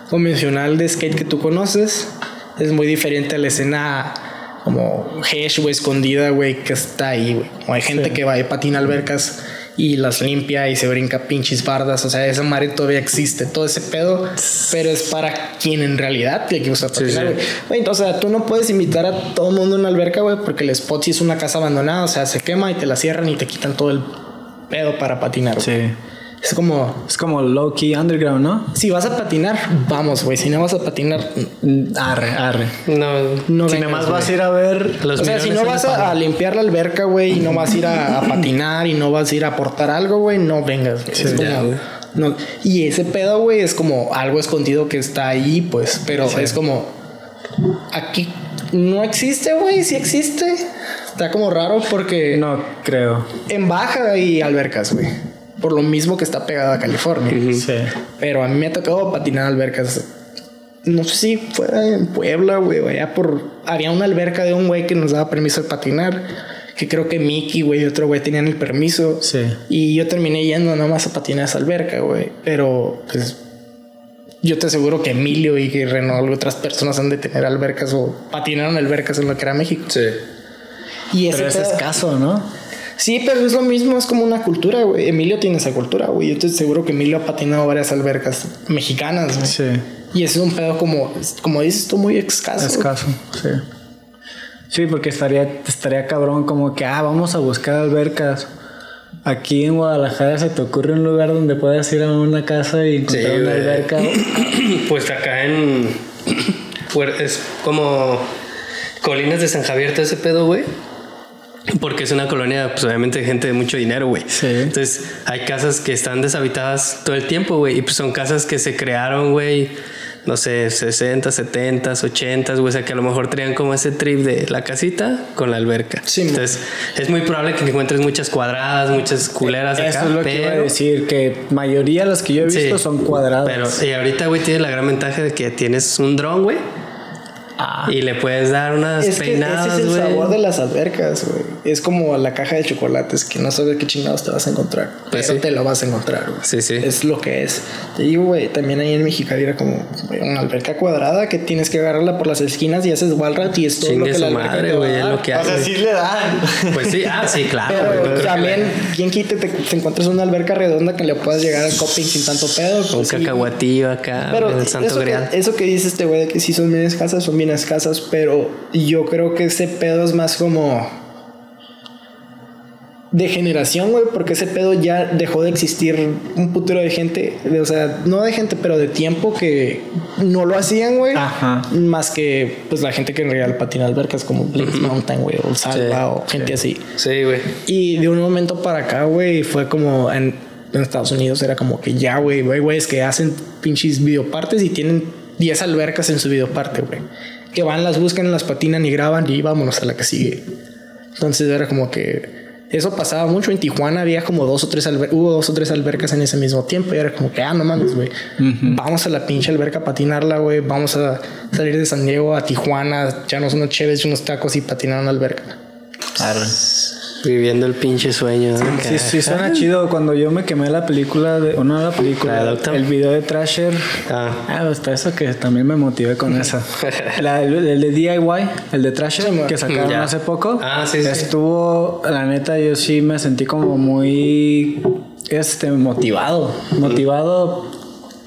convencional de skate que tú conoces es muy diferente a la escena como hesh, güey, escondida, güey, que está ahí, güey. O hay gente que va y patina albercas y las limpia y se brinca pinches bardas. O sea, esa madre todavía existe, todo ese pedo, pero es para quien en realidad le gusta patinar, sí. güey. Entonces, o sea, tú no puedes invitar a todo el mundo a una alberca, güey, porque el spot sí es una casa abandonada, o sea, se quema y te la cierran y te quitan todo el pedo para patinar. Sí. Es como, Es como low key underground, ¿no? si vas a patinar, vamos, güey. Si no vas a patinar, Mm, Arre, arre. No, no si vengas, nada más güey. vas a ir a ver. los O sea, si no vas a, limpiar la alberca, güey, y no vas a ir a, a patinar y no vas a ir a aportar algo, güey, no vengas. güey. es como, no. Y ese pedo, güey, es como algo escondido que está ahí, pues, pero es como aquí no existe, güey, sí existe. Está como raro porque No creo. en Baja hay albercas, güey. Por lo mismo que está pegada a California. Sí. Pero a mí me ha tocado patinar albercas. No sé si fuera en Puebla, güey, o allá por. Había una alberca de un güey que nos daba permiso de patinar. Que creo que Mickey, güey, y otro güey tenían el permiso. Sí. Y yo terminé yendo nada más a patinar a esa alberca, güey. Pero, pues. Yo te aseguro que Emilio y que Renault y otras personas han de tener albercas o patinaron albercas en lo que era México. Sí. Y ese Pero es escaso, ¿no? Sí, pero es lo mismo, es como una cultura, güey. Emilio tiene esa cultura, güey. Yo estoy seguro que Emilio ha patinado varias albercas mexicanas, güey. Sí. Y ese es un pedo como, como dices tú, muy escaso. Escaso, sí. Sí, porque estaría, estaría cabrón como que, ah, vamos a buscar albercas. Aquí en Guadalajara se te ocurre un lugar donde puedas ir a una casa y encontrar Sí, una güey. alberca. <clears throat> Pues acá en. <clears throat> Es como. Colinas de San Javier, todo ese pedo, güey. Porque es una colonia, pues obviamente, de gente de mucho dinero, güey. Sí. Entonces, hay casas que están deshabitadas todo el tiempo, güey. Y pues son casas que se crearon, güey, no sé, 60, 70, 80, güey. O sea, que a lo mejor traían como ese trip de la casita con la alberca. Sí. Entonces, es muy probable que encuentres muchas cuadradas, muchas culeras acá. Eso es lo que iba a pero- decir, que mayoría de las que yo he visto Sí. son cuadradas. Pero y ahorita, güey, tienes la gran ventaja de que tienes un dron, güey. Ah. Y le puedes dar unas Es que peinadas, ese es el güey. sabor de las albercas, güey. Es como la caja de chocolates que no sabes qué chingados te vas a encontrar. Pues pero sí. te lo vas a encontrar, güey. Sí, sí. Es lo que es. Te digo, güey, también ahí en Mexicali era como güey, una alberca cuadrada que tienes que agarrarla por las esquinas y haces wallrat y es todo Chingue lo que la madre, te va a güey, es dar. lo que O hay, sea, sí le dan. Pues sí, ah, sí, claro. No Pero creo que también, ¿quién quite te, te encuentras una alberca redonda que le puedas llegar al coping sin tanto pedo? Un Pues sí, cacahuatillo acá, Pero el santo eso, grial. Que, eso que dice este güey de que sí son bien escasas, son bien escasas, pero yo creo que ese pedo es más como de generación, güey, porque ese pedo ya dejó de existir un putero de gente, de- o sea, no de gente, pero de tiempo que no lo hacían, güey. Ajá. Más que pues la gente que en real patina albercas como Blaze Mountain, güey, o Salva Sí, o gente así. Sí, güey. Y de un momento para acá, güey, fue como en, en Estados Unidos era como que ya, güey, güey, güeyes que hacen pinches videopartes y tienen 10 albercas en su videoparte, güey. Que van, las buscan, las patinan y graban y vámonos a la que sigue. Entonces era como que eso pasaba mucho en Tijuana, había como dos o tres alber- hubo dos o tres albercas en ese mismo tiempo y era como que, ah, no mames, güey. Vamos a la pinche alberca a patinarla, güey. Vamos a salir de San Diego a Tijuana, echarnos unos chéves y unos tacos y patinar una alberca. Viviendo el pinche sueño. ¿no? Sí, sí, suena chido. Cuando yo me quemé la película, de, o no la película, el video de Trasher. Ah. Ah, hasta eso que también me motivé con <laughs> esa. La, el, el de DIY, el de Trasher, que sacaron Ya. hace poco. Ah, sí, sí. Estuvo, la neta, yo sí me sentí como muy este motivado. Motivado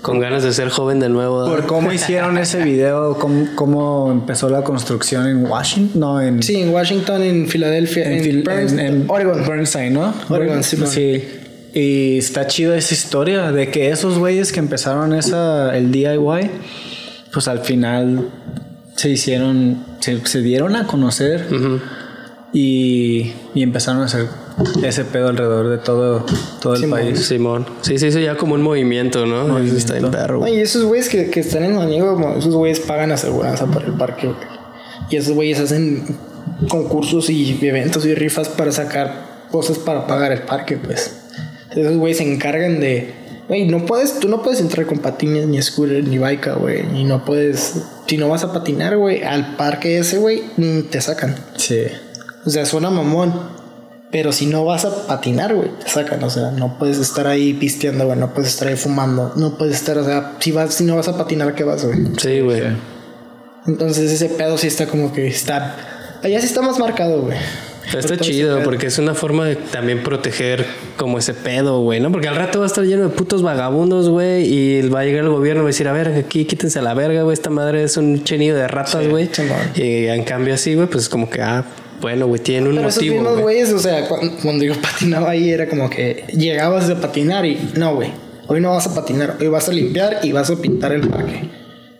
Con ganas de ser joven de nuevo. ¿no? por cómo hicieron ese video, cómo, cómo empezó la construcción en Washington, no en Sí, en Washington, en Filadelfia, en, en, Phil- Burns- en- en Oregon. Burnside, ¿no? Oregon, sí. Y está chido esa historia de que esos güeyes que empezaron esa, el DIY, pues al final se hicieron, se, se dieron a conocer y, y empezaron a hacer ese pedo alrededor de todo, todo el Sí, man. país. Simón. Sí, sí, sí, ya como un movimiento, ¿no? Eso Está en perro. Oye, esos güeyes que, que están en San Diego, esos güeyes pagan aseguranza por el parque, güey. Y esos güeyes hacen concursos y eventos y rifas para sacar cosas para pagar el parque, pues. Esos güeyes se encargan de. Güey, no puedes, tú no puedes entrar con patines, ni scooter, ni bike, güey. Y no puedes. Si no vas a patinar, güey, al parque ese, güey, te sacan. Sí. O sea, suena mamón. Pero si no vas a patinar, güey, te sacan. O sea, no puedes estar ahí pisteando, güey. No puedes estar ahí fumando. No puedes estar, o sea, si vas, si no vas a patinar, ¿qué vas, güey? Sí, güey. Entonces ese pedo sí está como que está. Allá sí está más marcado, güey. Por Está chido porque es una forma de también proteger como ese pedo, güey, ¿no? Porque al rato va a estar lleno de putos vagabundos, güey, y va a llegar el gobierno y va a decir, a ver, aquí quítense a la verga, güey, esta madre es un chenido de ratas, güey. Y en cambio así, güey, pues es como que, ah, bueno, güey, tiene un Pero esos motivo, mismos güey. güeyes, o sea, cuando, cuando yo <laughs> patinaba ahí era como que llegabas a patinar y no, güey. Hoy no vas a patinar, hoy vas a limpiar y vas a pintar el parque.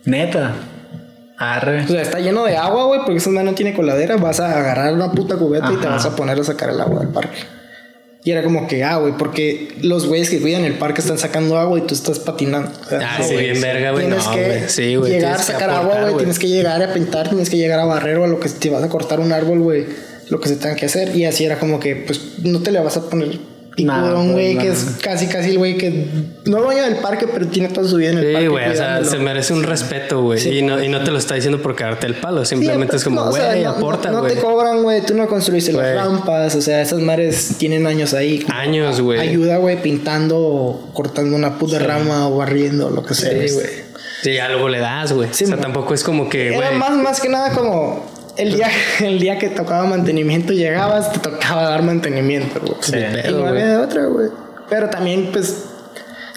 Neta. Arre. O sea, está lleno de agua, güey, porque esa no tiene coladera. Vas a agarrar una puta cubeta y te vas a poner a sacar el agua del parque. Y era como que, ah, güey, porque los güeyes que cuidan el parque están sacando agua y tú estás patinando. O sea, Ah, no, sí, bien verga, güey. No, Tienes que güey. Sí, güey. llegar a tienes que sacar agua, güey. Tienes que llegar a pintar, tienes que llegar a barrer o a lo que te vas a cortar un árbol, güey. Lo que se tenga que hacer. Y así era como que, pues, no te le vas a poner picudón, pues, güey, que es casi, casi el güey que no dueño del parque, pero tiene toda su vida en el parque. Sí, güey, o sea, se merece un respeto, güey. Sí, y, no, güey. y no te lo está diciendo por cagarte el palo. Sí, Simplemente pero es como, no, o güey, sea, no- aporta, no, no güey. te cobran, güey. Tú no construiste Güey. las rampas. O sea, esas mares tienen años ahí. Años, güey. Ayuda, güey, pintando o cortando una puta rama o barriendo, lo que sea. Sí, güey. Sí, ya luego le das, güey. Sí, o sea, tampoco es como que, güey. más, más que nada como el día, el día que tocaba mantenimiento llegabas, te tocaba dar mantenimiento, güey. Sí, y no había de otra, güey. Pero también, pues,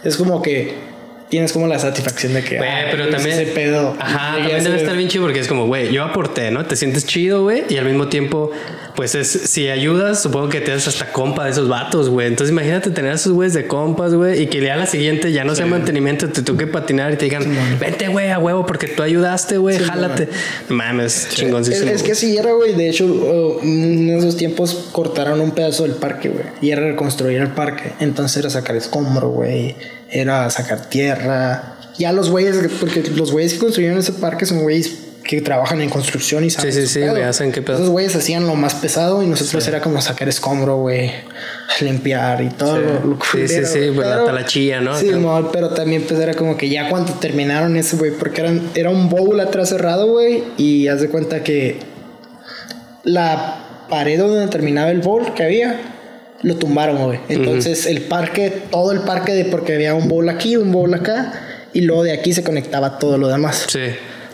es como que tienes como la satisfacción de que. Güey, pero también. Ese pedo. Ajá, a también debe estar bien chido porque es como, güey, yo aporté, ¿no? Te sientes chido, güey. Y al mismo tiempo, pues es, si ayudas, supongo que te haces hasta compa de esos vatos, güey. Entonces imagínate tener a esos güeyes de compas, güey. Y que ya la siguiente ya no sea mantenimiento, te toque patinar y te digan, vente, güey, a huevo, porque tú ayudaste, güey, jálate. Mames, Es, chingoncísimo. es que sí era, güey. De hecho, en esos tiempos cortaron un pedazo del parque, güey. Y era reconstruir el parque. Entonces era sacar escombro, güey. Era sacar tierra. Ya los güeyes, porque los güeyes que construyeron ese parque son güeyes que trabajan en construcción y saben Sí, sí, sí, güey, hacen qué pedo. Esos güeyes hacían lo más pesado y nosotros era como sacar escombro, güey, <laughs> limpiar y todo lo, lo Sí, sí, sí, güey. pues la Pero- talachilla, ¿no? Sí, mo, pero también pues era como que ya cuando terminaron ese, güey, porque eran, era un bowl atrás cerrado, güey, y haz de cuenta que la pared donde terminaba el bowl que había, lo tumbaron, güey. Entonces el parque, todo el parque, de porque había un bowl aquí, un bowl acá, y luego de aquí se conectaba todo lo demás. Sí.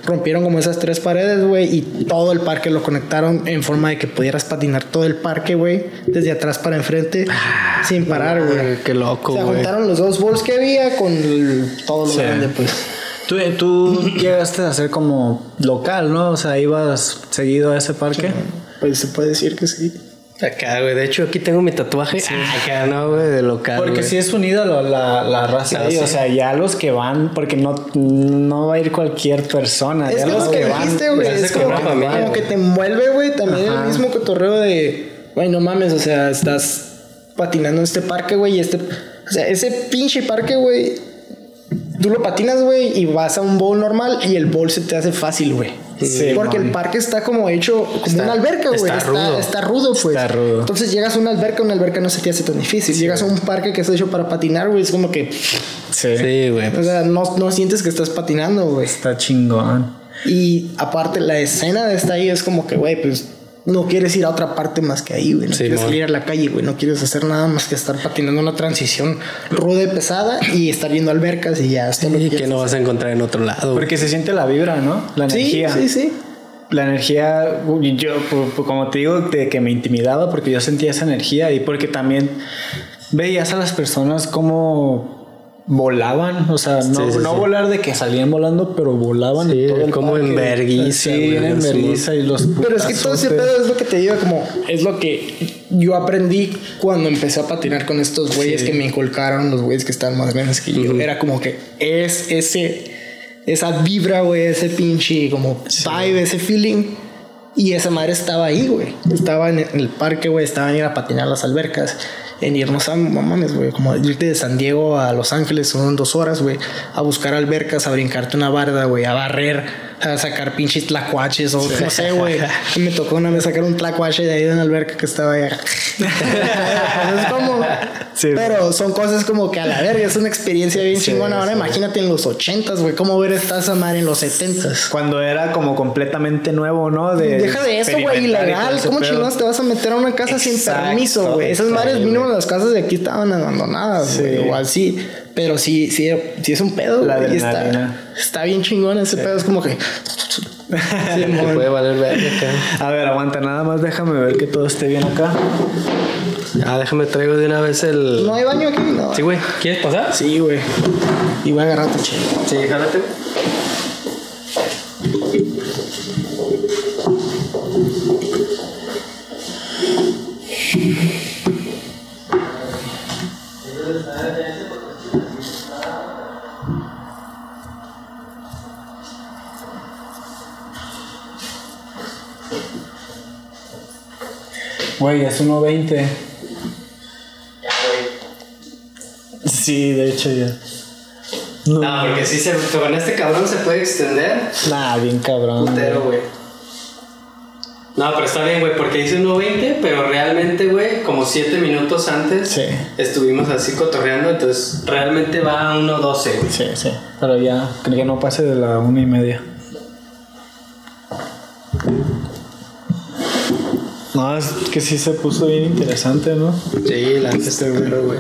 Rompieron como esas tres paredes, güey, y todo el parque lo conectaron en forma de que pudieras patinar todo el parque, güey, desde atrás para enfrente, sin parar, güey. Qué loco, O sea, güey. juntaron los dos bowls que había con el- todo lo Sí. grande, pues. Tú, tú llegaste a ser como local, ¿no? O sea, ibas seguido a ese parque. Pues se puede decir que sí. Acá, güey. De hecho, aquí tengo mi tatuaje. Acá, no, güey, de local. Porque sí es unida la, la, la raza Ah, ahí, sí. o sea, ya los que van, porque no, no va a ir cualquier persona, Es ya que los lo que que van. dijiste, güey, hace es como que, familia, como güey. que te envuelve, güey, también Ajá. el mismo cotorreo de, güey, no mames, o sea, estás patinando en este parque, güey, y este, o sea, ese pinche parque, güey, tú lo patinas, güey, y vas a un bowl normal y el bowl se te hace fácil, güey. Sí, Porque man. el parque está como hecho como Está- una alberca, güey. está Está, rudo. está rudo, pues. Está rudo. Entonces llegas a una alberca, una alberca no se te hace tan difícil. Llegas a un parque que está hecho para patinar, güey, es como que, Sí, Sí, güey. o sea, no, no sientes que estás patinando, güey. está chingón. Y aparte, la escena de esta ahí es como que, güey, pues no quieres ir a otra parte más que ahí, güey. No Sí, quieres salir a la calle, güey. No quieres hacer nada más que estar patinando una transición ruda y pesada y estar viendo albercas y ya. Esto lo Y que no vas a encontrar en otro lado. güey. Porque se siente la vibra, ¿no? La hacer. Sí, energía. sí, sí. La energía, yo, como te digo, de que me intimidaba porque yo sentía esa energía y porque también veías a las personas como volaban, o sea, no, Sí, sí, no sí. volar de que salían volando, pero volaban Sí, en todo el como en verguiza, Sí, güey, en sí. vergüenza y los Pero es que todo ese pedo es lo que te digo, como es lo que yo aprendí cuando empecé a patinar con estos güeyes que me inculcaron, los güeyes que están más grandes que yo. Era como que es ese, esa vibra, güey, ese pinche como vibe, ese feeling. Y esa madre estaba ahí, güey. Estaba en el parque, güey. Estaba en ir a patinar las albercas. En irnos a, mames, güey. Como irte de San Diego a Los Ángeles son dos horas, güey. A buscar albercas, a brincarte una barda, güey. A barrer, a sacar pinches tlacuaches o no sé, güey. Me tocó una vez sacar un tlacuache de ahí de una alberca que estaba allá. <laughs> es como... Sí. Pero son cosas como que a la verga. Es una experiencia bien chingona. Ahora imagínate en los ochentas, güey. ¿Cómo ver esta esa madre en los setentas? Cuando era como completamente nuevo, ¿no? De Deja de eso, güey, ilegal. ¿Cómo chingados te vas a meter a una casa sin permiso, güey? Esas madres mínimo las casas de aquí estaban abandonadas, güey. Igual sí. Pero sí, sí, sí es un pedo, La güey. Está, está bien chingón ese pedo. Es como que... <laughs> Sí, puede valer verga acá. A ver, aguanta, nada más déjame ver que todo esté bien acá. Ah, déjame traigo de una vez el. ¿No hay baño aquí? No. Sí, güey. ¿Quieres pasar? Sí, güey. Y voy a agarrar tu chile. Sí, jálate. Güey, es 1.20. Sí, de hecho ya. No, No, porque sí se. Con este cabrón se puede extender. Nah, bien cabrón. Putero, güey. No, pero está bien, güey, porque dice 1.20, pero realmente, güey, como 7 minutos antes Sí. estuvimos así cotorreando, entonces realmente va a 1.12, güey. Sí, sí. Pero ya, creo que no pase de la una y media. No, es que sí se puso bien interesante, ¿no? Sí, la neta está bueno, güey.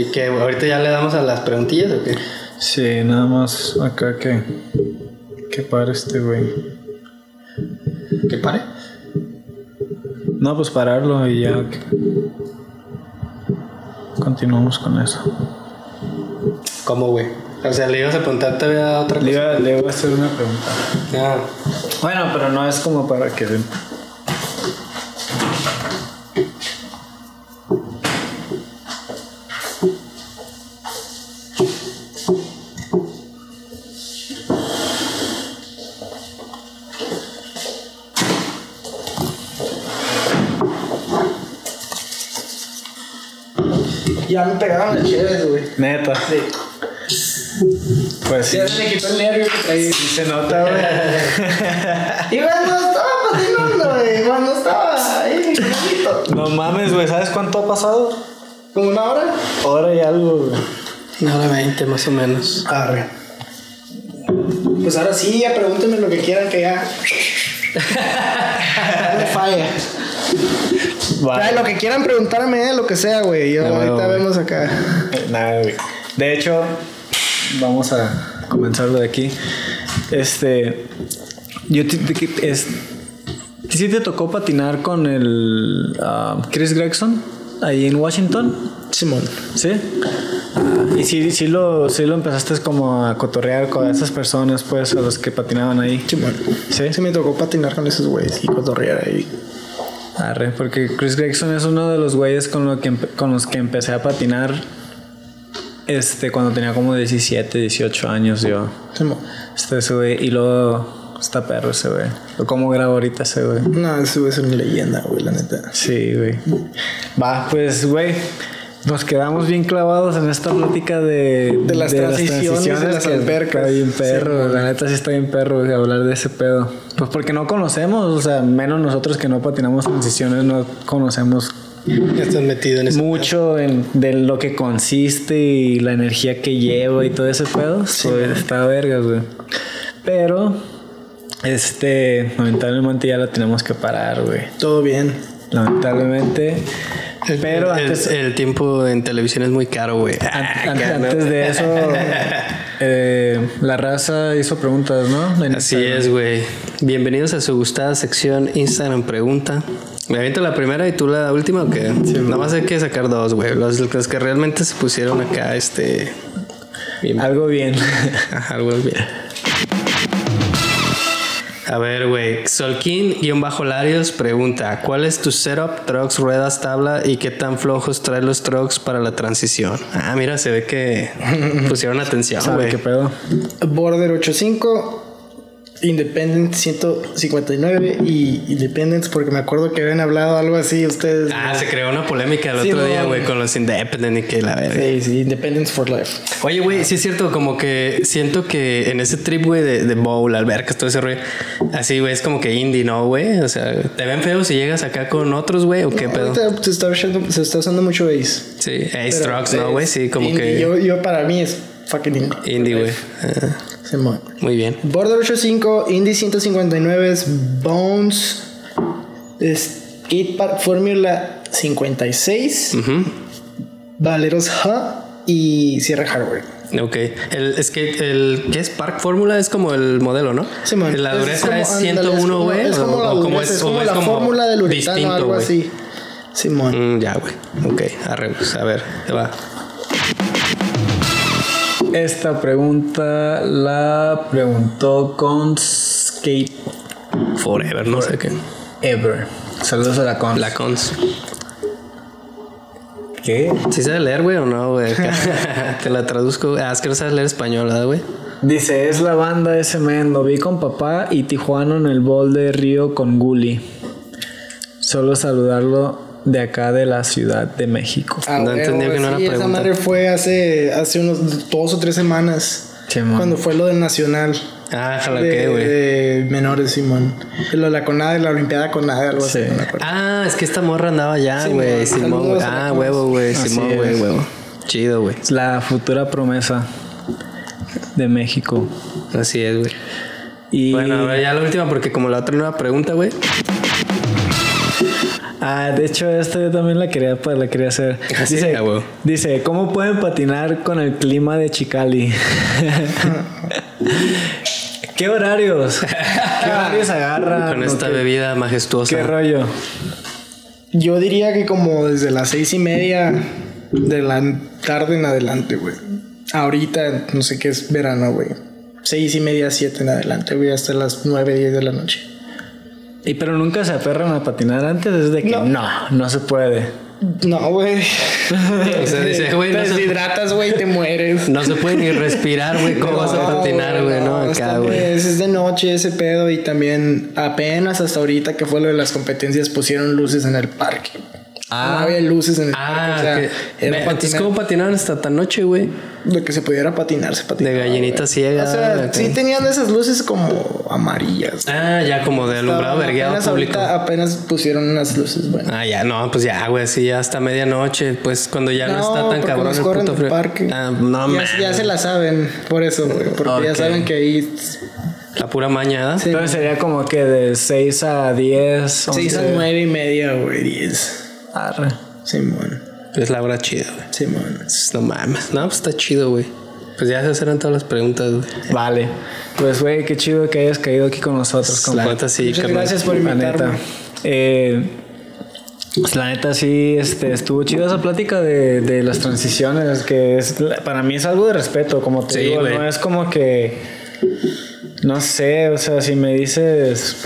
¿Y que ahorita ya le damos a las preguntillas o qué? Sí, nada más acá que. Que pare este güey. ¿Que pare? No, pues pararlo y ya. que- Continuamos con eso. ¿Cómo, güey? O sea, le ibas a preguntar todavía otra cosa. Le, iba, voy a hacer una pregunta. Ah. Bueno, pero no es como para que den. Ya me pegaron las cheves, güey. Neta. Sí. Pues sí. Ya se me quitó el nervio que traía. Sí se nota, güey. <laughs> Y cuando estaba patinando, güey. Cuando estaba ahí, chiquito. no mames, güey. ¿Sabes cuánto ha pasado? Como una hora. Hora y algo, güey. Una hora veinte más o menos. Arre. Pues ahora sí, ya pregúntenme lo que quieran que ya. <laughs> no me falla. Ya, lo que quieran preguntarme, eh, lo que sea, güey. Yo Ah, ahorita vemos acá. Nada, güey. De hecho, vamos a comenzarlo de aquí. Este. Yo te, te- es, ¿Sí te tocó patinar con el ah, Chris Gregson ahí en Washington? Simón. ¿Sí? Ah, y sí, sí, lo, sí lo empezaste como a cotorrear con esas personas, pues, a los que patinaban ahí. Simón. ¿Sí? Sí me tocó patinar con esos güeyes y cotorrear ahí. Arre, porque Chris Gregson es uno de los güeyes con, lo que con los que empecé a patinar este, cuando tenía como 17, 18 años yo. Este, ese güey, y luego está perro ese güey. Lo como grabo ahorita ese güey. No, ese güey es una leyenda, güey, la neta. Sí, güey. Va, pues, güey. Nos quedamos bien clavados en esta plática de, De las transiciones, de las albercas. Está bien perro, Sí, la neta sí está bien perro güey, hablar de ese pedo. Pues porque no conocemos, o sea, menos nosotros que no patinamos transiciones, no conocemos Ya estás metido en mucho en, de lo que consiste y la energía que lleva y todo ese pedo. Pues, está vergas, güey. Pero, este, lamentablemente ya la tenemos que parar, güey. Todo bien. Lamentablemente. Pero el, antes, el tiempo en televisión es muy caro, güey. an- <laughs> Ah, antes de eso, <laughs> eh, la raza hizo preguntas, ¿no? En Así Instagram. es, güey. Bienvenidos a su gustada sección Instagram Pregunta. Me aviento la primera y tú la última, ¿o qué? Nada más hay que sacar dos, güey. Los, los que realmente se pusieron acá, este... bien- Algo bien. <laughs> Algo bien. A ver, güey. Solkin-Larios pregunta: ¿Cuál es tu setup, trucks, ruedas, tabla y qué tan flojos traen los trucks para la transición? Ah, mira, se ve que <laughs> pusieron atención, ¿Sabe güey. qué pedo? Border 85, Independent 159 y Independence, porque me acuerdo que habían hablado algo así ustedes. Ah, se creó una polémica el Sí, otro día, no. güey, con los Independent y que la verga. Sí, sí, Independence for Life. Oye, güey, sí es cierto, como que siento que en ese trip, güey, de, de bowl, albercas, todo ese rollo, así, güey, es como que indie, ¿no, güey? O sea, ¿te ven feo si llegas acá con otros, güey, o qué pedo? Ahorita se está, usando, se está usando mucho Ace. Sí, Ace Trucks, ¿no, güey? Sí, como indie. que Yo, yo para mí es fucking indie. indie, güey. Simón. muy bien. Border 85, Indy 159 es Bones, Skate Park Formula 56, Ujú. Valeros Ha y Sierra Hardware. Ok. El, es que el ¿qué es Park Fórmula? Es como el modelo, ¿no? Simón. La Es dureza es ándale, 101, como- güey. Es como la dureza, es como es la fórmula del uretano, distinto, algo así. Simón. Mm, ya, güey. Ok, arre, pues, a ver, te va. Esta pregunta la preguntó con Skate Forever, no sé qué. Ever. Saludos a la con. La cons. ¿Qué? ¿Sí sabes leer, güey, o no, güey? <laughs> <laughs> Te la traduzco. Ah, es que no sabes leer español, ¿verdad, güey? Dice, es la banda ese men. Lo vi con papá y Tijuana en el bol de Río con Gully. Solo saludarlo de acá de la Ciudad de México. Ah, No huevo, entendí que no era sí, esa pregunta. madre fue hace, hace unos dos o tres semanas. Cuando fue lo del Nacional. Ah, de, que, güey. de menores, Simón. Lo de la CONADE, la Olimpiada CONADE, algo Sí. así. no. Ah, es que esta morra andaba Simón, güey. Simón, güey. Ah, huevo, güey. Simón, güey, huevo. Chido, güey. Es la futura promesa de México. Así es, güey. Y Bueno, a ver, ya la última, porque como la otra nueva pregunta, güey. Ah, de hecho, esta yo también la quería, pues, la quería hacer. Sí, Dice, ¿cómo pueden patinar con el clima de Chicali? <laughs> ¿Qué horarios? ¿Qué horarios agarran? Con ¿O esta qué- bebida majestuosa. ¿Qué rollo? Yo diría que como desde las seis y media de la tarde en adelante, güey. Ahorita, no sé qué es verano, güey. Seis y media, siete en adelante, güey, hasta las nueve, diez de la noche. ¿Y pero nunca se aperran a patinar antes? Es de que No. no, no, se puede. No, güey. <laughs> O sea, dice, güey, no se- deshidratas, güey, y te mueres. No se puede ni respirar, güey. ¿Cómo vas a patinar, güey? No, acá, está- güey. Es, es de noche ese pedo y también apenas hasta ahorita que fue lo de las competencias pusieron luces en el parque. No había luces en el Ah, parque, o sea, era patinar. ¿cómo patinaban hasta tan noche, güey? Lo que se pudiera patinar, se patinaba. De gallinita ciega, O sea, sí tenían esas luces como amarillas. Ah, ya como de alumbrado vergueado público. apenas pusieron unas luces, bueno. Ah, ya, no, pues ya, güey, sí, ya hasta medianoche, pues cuando ya no, está tan cabrón nos el corren puto frío. parque. Ah, no, ya, se la saben, por eso, güey. Porque ya saben que ahí La pura mañana. Sí. Entonces sería como que de 6 a 10. se hizo 11. nueve y media, güey, diez. Arre. Simón, Es la hora chida, güey. Simón. No mames. No, pues está chido, güey. Pues ya esas eran todas las preguntas, güey. Vale. Pues, güey, qué chido que hayas caído aquí con nosotros, La compa. neta sí, Muchas carnal. gracias por La invitarme. neta. Eh, pues, la neta sí, este, estuvo chida esa plática de, de las transiciones, que es, para mí es algo de respeto, como te Sí, digo, güey. no es como que, no sé, o sea, si me dices,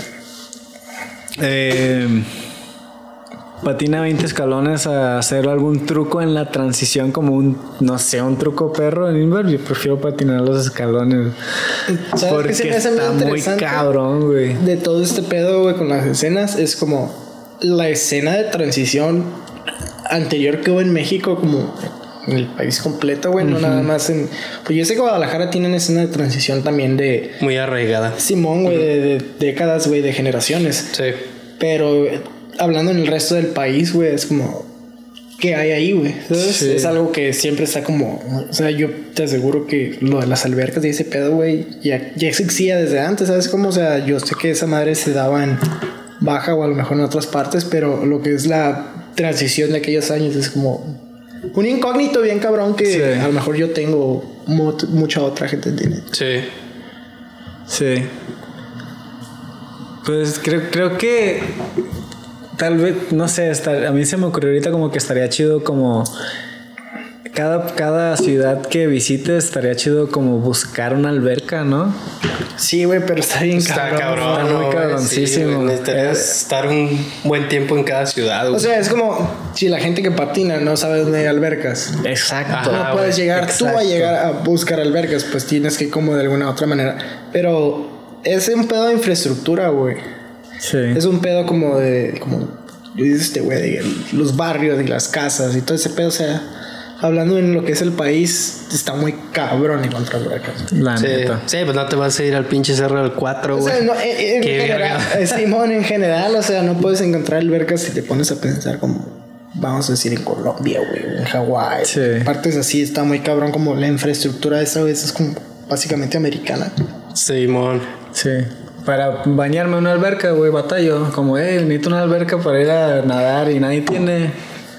eh, patina 20 escalones a hacer algún truco en la transición como un, no sé, un truco perro en Inver, yo prefiero patinar los escalones. ¿Sabes qué Porque se me hace muy está muy cabrón, güey. De todo este pedo, güey, con las escenas, es como la escena de transición anterior que hubo en México, como en el país completo, güey, no nada más en. Pues yo sé que Guadalajara tiene una escena de transición también de Muy arraigada. Simón, güey, de, de décadas, güey, de generaciones. Sí. Pero hablando en el resto del país, güey, es como. ¿Qué hay ahí, güey? Sí. Es algo que siempre está como. O sea, yo te aseguro que lo de las albercas y ese pedo, güey, ya, ya existía desde antes, ¿sabes? Como, o sea, yo sé que esa madre se daba en baja o a lo mejor en otras partes, pero lo que es la transición de aquellos años es como. Un incógnito bien cabrón que Sí. a lo mejor yo tengo, mu- mucha otra gente tiene. Sí. Sí. Pues creo, creo que tal vez, no sé, está- a mí se me ocurrió ahorita como que estaría chido como cada, cada ciudad que visites estaría chido como buscar una alberca, ¿no? Sí, güey, pero está bien Está cabrón. está muy cabroncísimo. Sí, Es- estar un buen tiempo en cada ciudad, güey. O sea, es como si la gente que patina no sabe dónde hay albercas. Exacto. Ajá. no puedes llegar tú a exacto. llegar a buscar albercas, pues tienes que como de alguna otra manera. Pero es un pedo de infraestructura, güey. Sí. Es un pedo como de, como este güey, de los barrios y las casas y todo ese pedo. O sea, hablando en lo que es el país, está muy cabrón encontrar albercas. La sí. neta. sí, pues no te vas a ir al pinche cerro del 4, O güey. sea, no, en, en Qué general, verga. eh, Simón, en general, o sea, no puedes encontrar albercas si te pones a pensar como, vamos a decir, en Colombia, güey, en Hawái. Sí. Partes así, está muy cabrón como la infraestructura de esa vez es como básicamente americana. Simón. Sí. Para bañarme en una alberca, güey, batallo. Como, eh, necesito una alberca para ir a nadar y nadie tiene.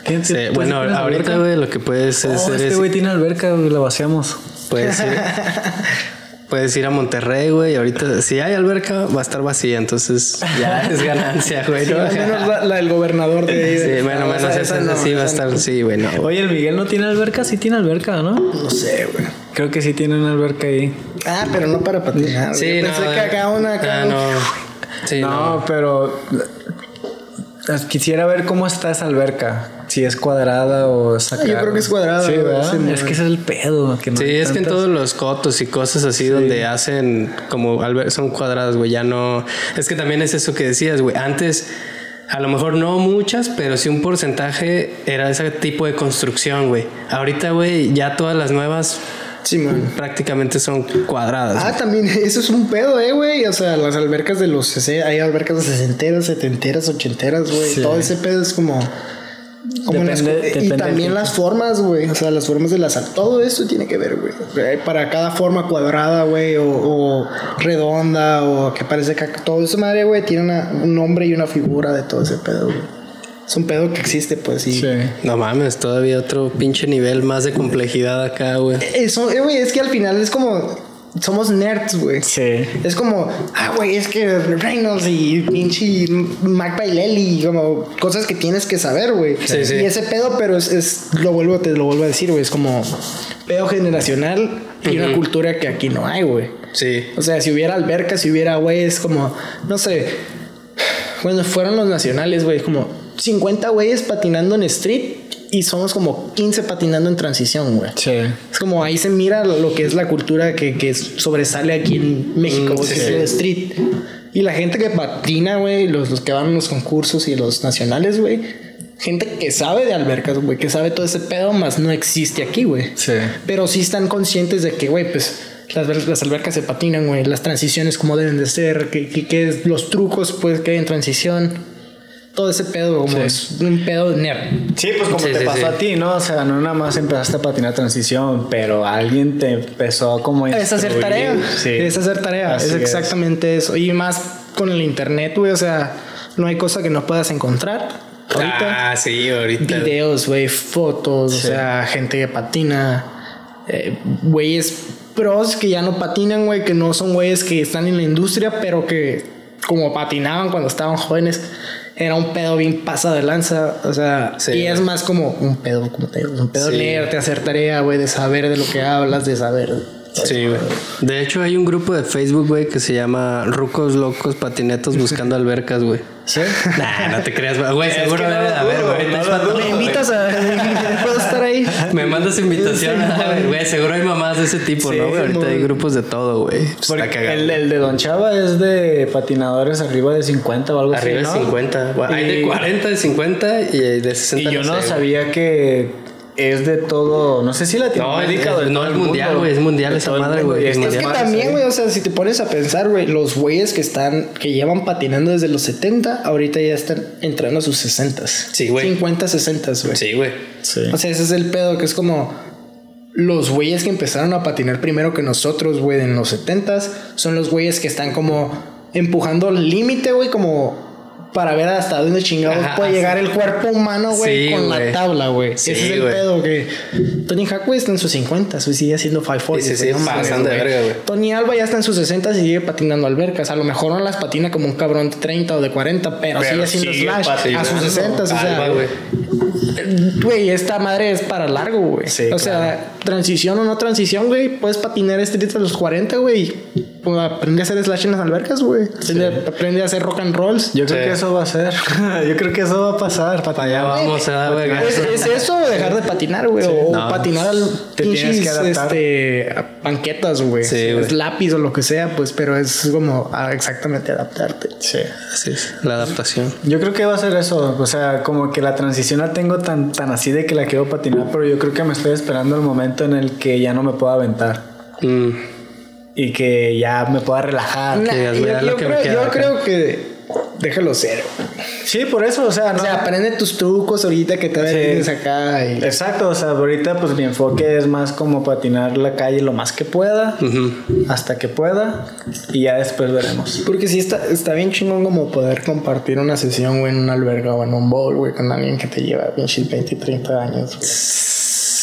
¿Quién Sí, tiene- bueno, ¿tienes ahorita, güey, lo que puedes Oh, hacer este es. güey tiene alberca, güey, la vaciamos. Puedes ir, <laughs> puedes ir a Monterrey, güey. y Ahorita, si hay alberca, va a estar vacía. Entonces, ya <laughs> es ganancia, güey. Sí, ¿no? al menos la, la del gobernador de ahí. Sí, bueno, o menos sea, esa, no, sí va a estar. Sí, bueno. Oye, el Miguel no tiene alberca, sí tiene alberca, ¿no? No sé, güey. Creo que sí tiene una alberca ahí. Ah, pero no para patinar. Sí. Yo no. pensé que acá una. Acá ah, no. Sí, no, no. pero eh, quisiera ver cómo está esa alberca. Si es cuadrada o acá. Ah, yo creo que es cuadrada, Sí, ¿verdad? sí, es que ese es el pedo. Que no Sí, es que en todos los cotos y cosas así donde hacen como alber- son cuadradas, güey, ya no. Es que también es eso que decías, güey. Antes, a lo mejor no muchas, pero sí un porcentaje era ese tipo de construcción, güey. Ahorita, güey, ya todas las nuevas Sí, man. prácticamente son cuadradas. Ah, también, <laughs> eso es un pedo, eh, güey. O sea, las albercas de los 60, hay albercas de sesenteras, setenteras, ochenteras, güey. Sí. Todo ese pedo es como. como las- Depende- y también las formas, güey. O sea, las formas de la sal. Todo eso tiene que ver, güey. Para cada forma cuadrada, güey, o, o redonda, o que parece que todo eso, madre, güey, tiene una- un nombre y una figura de todo ese pedo, güey. Es un pedo que existe, pues, y. Sí. No mames, todavía otro pinche nivel más de complejidad acá, güey. Eso, eh, güey, es que al final es como. Somos nerds, güey. Sí. Es como, ah, güey, es que Reynolds y pinche Mac Bailey, como cosas que tienes que saber, güey. Sí, sí. Y ese pedo, pero es, es- lo vuelvo, te lo vuelvo a decir, güey, es como pedo generacional y una cultura que aquí no hay, güey. Sí. O sea, si hubiera alberca, si hubiera, güey, es como, no sé, bueno, fueron los nacionales, güey, como 50 güeyes patinando en street y somos como 15 patinando en transición, güey. Sí. Es como ahí se mira lo que es la cultura que, que sobresale aquí en México, Mm, sí, que es el street. Y la gente que patina, güey, los, los que van a los concursos y los nacionales, güey, gente que sabe de albercas, güey, que sabe todo ese pedo, más no existe aquí, güey. Sí. Pero sí están conscientes de que, güey, pues las, las albercas se patinan, güey, las transiciones como deben de ser, que, que, que los trucos, pues, que hay en transición. Todo ese pedo, como Sí. es un pedo nerd. Sí, pues como Sí, te sí, pasó sí. a ti, ¿no? O sea, no nada más empezaste a patinar transición, pero alguien te empezó como a Es hacer tarea. Sí. Es hacer tarea. Así es es. exactamente eso. Y más con el internet, güey. O sea, no hay cosa que no puedas encontrar. Ahorita. Ah, sí, ahorita. videos, güey, fotos, Sí. o sea, gente que patina, eh, güeyes pros que ya no patinan, güey, que no son güeyes que están en la industria, pero que como patinaban cuando estaban jóvenes, era un pedo bien pasa de lanza, o sea, Sí, y es más como un pedo, como te digo, un pedo Sí. leerte, hacer tarea, güey, de saber de lo que hablas, de saber. Sí, güey. De hecho, hay un grupo de Facebook, güey, que se llama Rucos Locos Patinetos Buscando Albercas, güey. ¿Sí? Nah, no te creas, güey. Seguro debe de haber, güey. ¿Me invitas a... ¿Puedo estar ahí? Me mandas invitación. Güey, seguro hay mamás de ese tipo, Sí, ¿no? güey? Ahorita muy- hay grupos de todo, güey. Porque Está cagado. el, el de Don Chava es de patinadores arriba de 50 o algo Arriba así. de ¿no? 50. Bueno, hay de Y- 40, de 50 y de 60. Y yo no sé, sabía que es de todo, no sé si Latinoamérica No, es- de no, es el mundial, güey, es mundial esa madre, güey, es que también, güey, o sea, si te pones a pensar, güey, los güeyes que están, que llevan patinando desde los 70, ahorita ya están entrando a sus 60. Sí, güey. 50, 60, güey. Sí, güey. Sí. O sea, ese es el pedo, que es como los güeyes que empezaron a patinar primero que nosotros, güey, en los 70 son los güeyes que están como empujando al límite, güey, como para ver hasta dónde chingados Ajá, puede sí. llegar el cuerpo humano, güey, Sí, con güey. la tabla, güey. Sí, Ese es el güey. pedo que Tony Hawk, güey, está en sus 50, güey, sigue haciendo 540. Sí, sí, sí, güey, no verga, güey. Tony Alba ya está en sus 60 y sigue patinando albercas. A lo mejor no las patina como un cabrón de 30 o de 40, pero, Pero sigue haciendo slash a patinando. sus 60, o sea, güey. Güey, esta madre es para largo, güey. Sí, o sea, transición o no transición, güey. Puedes patinar este a los 40, güey. Pues aprende a hacer slash en las albercas, güey. Aprende, aprende a hacer rock and rolls. Yo creo Sí. que eso va a ser. <laughs> Yo creo que eso va a pasar. Para Ya vamos a güey. Es, es eso dejar de patinar, güey. O No. patinar al Te tienes pinches, que adaptar. este, a banquetas, güey. Sí, Es lápiz o lo que sea, pues, pero es como a exactamente adaptarte. Sí. Así es, la adaptación. Yo creo que va a ser eso. O sea, como que la transición la tengo tan, tan así de que la quiero patinar, pero yo creo que me estoy esperando el momento en el que ya no me pueda aventar. Mm. Y que ya me pueda relajar. Nah, digas, yo, lo que me creo, queda yo creo que déjalo ser. Sí, por eso, o sea, O no. sea, aprende tus trucos ahorita que te Sí. tienes acá. Y... Exacto, o sea, ahorita pues mi enfoque es más como patinar la calle lo más que pueda, Ujú. hasta que pueda, y ya después veremos. Porque sí está, está bien chingón como poder compartir una sesión, güey, en una alberga o en un bowl, güey, con alguien que te lleva pinches 20, 30 años. güey.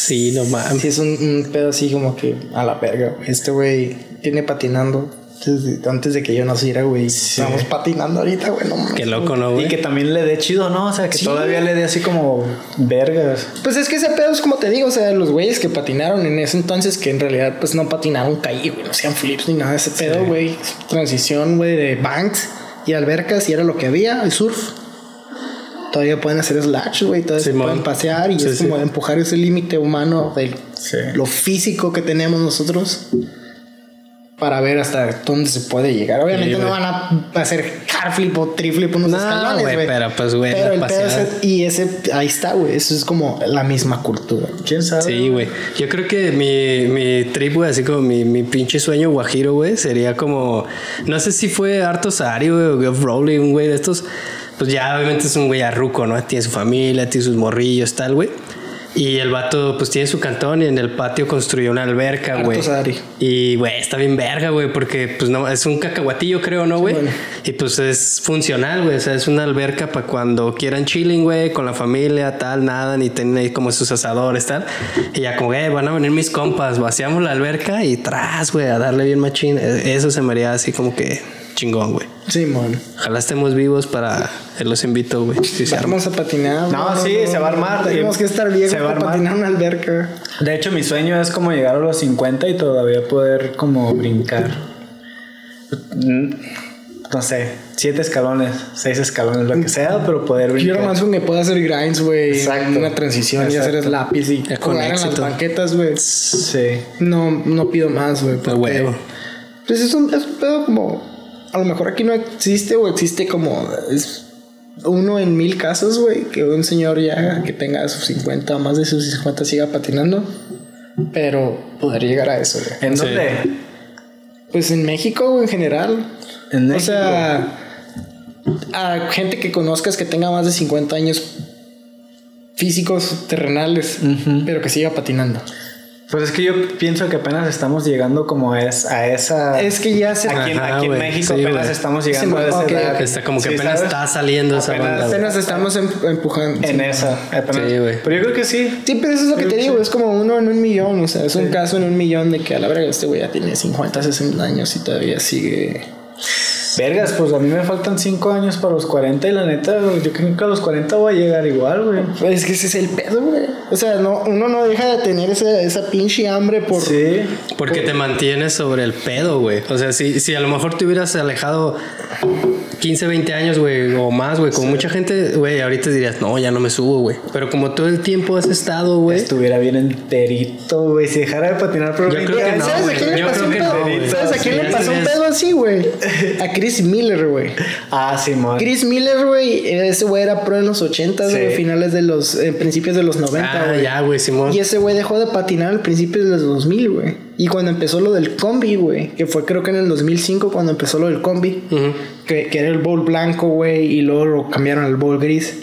Sí, no mames. Sí, es un, un pedo así como que a la verga. Este güey tiene patinando desde antes de que yo naciera, güey. Estamos patinando ahorita, güey, no mames. Qué loco, ¿no, Y güey? que también le dé chido, ¿no? O sea, que Sí. todavía le dé así como vergas. Pues es que ese pedo es como te digo, o sea, los güeyes que patinaron en ese entonces que en realidad pues no patinaron caí, güey, no hacían flips ni nada de ese pedo, güey. Transición, güey, de banks y albercas y era lo que había, el surf. Todavía pueden hacer slash, güey, todavía se pueden pasear y Sí, es sí. como de empujar ese límite humano de Sí. lo físico que tenemos nosotros para ver hasta dónde se puede llegar. Obviamente Sí, no van a hacer carflip o triflip unos No, escalones, güey, güey. pero, pues, güey, Pero el pedo es- y ese ahí está, güey, eso es como la misma cultura. ¿Quién sabe? Sí, güey. Yo creo que mi, mi trip, güey, así como mi, mi pinche sueño guajiro, güey, sería como. No sé si fue Arto Sari, güey, o un güey de estos. Pues ya, obviamente es un güey arruco, ¿no? Tiene su familia, tiene sus morrillos, tal, güey. Y el vato, pues tiene su cantón y en el patio construyó una alberca, güey. Y, güey, está bien verga, güey, porque, pues, no, es un cacahuatillo, creo, ¿no, güey? bueno. Y, pues, es funcional, güey. O sea, es una alberca para cuando quieran chilling, güey, con la familia, tal, nada, ni tienen ahí como sus asadores, tal. Y ya como, eh, van a venir mis compas, vaciamos la alberca y tras, güey, a darle bien machín. Eh, Eso se me haría así como que chingón, güey. Sí, man. Ojalá estemos vivos para... los invito, güey. Arma. Vamos a patinar. No, sí, se va a armar. Tenemos que estar viejos Se va a para patinar una alberca. De hecho, mi sueño es como llegar a los 50 y todavía poder como brincar. Mm, No sé, siete escalones, seis escalones, lo que sea, pero poder brincar. Quiero más que pueda hacer grinds, güey. Exacto. Una transición y hacer Exacto. lápiz y con jugar en las banquetas, güey. Sí. No, no pido más, güey. porque- huevo. Pues es un, es un pedo como. A lo mejor aquí no existe o existe como. Es uno en mil casos, güey, que un señor ya que tenga sus 50 o más de sus 50 siga patinando. Pero poder llegar a eso, güey. ¿En Sí. dónde? Pues en México, en general. En O México. sea, a gente que conozcas que tenga más de 50 años físicos, terrenales, pero que siga patinando. Pues es que yo pienso que apenas estamos llegando como es a esa... Es que ya se... Aquí, Ajá, aquí en. México Sí, apenas estamos Sí, llegando a esa edad. Está como que Sí, apenas ¿sabes? está saliendo esa Apenas- banda. güey. Apenas estamos em- empujando. En sí. esa. apenas. Sí, güey. Pero yo creo que sí. Sí, pero eso es lo que te digo, es como uno en un millón, o sea, es un caso en un millón de que a la verga este güey ya tiene 50, 60 años y todavía sigue. Vergas, pues a mí me faltan 5 años para los 40 y la neta, yo creo que a los 40 voy a llegar igual, güey. Es que ese es el pedo, güey. O sea, no, uno no deja de tener esa, esa pinche hambre por. Sí. Porque te mantienes sobre el pedo, güey. O sea, si, si a lo mejor te hubieras alejado 15, 20 años, güey, o más, güey, con mucha gente, güey, ahorita dirías, no, ya no me subo, güey. Pero como todo el tiempo has estado, güey. Estuviera bien enterito, güey. Si dejara de patinar por Yo 20 creo que no, ¿Sabes a quién le pasó un pedo? ¿Sabes a quién Sí, le pasó un pedo así, güey? <laughs> A Chris Miller, güey. Ah, sí, man. Chris Miller, güey, ese güey era pro en los 80, Sí. güey, finales de los, eh, principios de los 90, Ah, güey. ya, güey, Simón. Y ese güey dejó de patinar al principio de los 2000, güey. Y cuando empezó lo del combi, güey, que fue creo que en el 2005 cuando empezó lo del combi, que, que era el bowl blanco, güey, y luego lo cambiaron al bowl gris.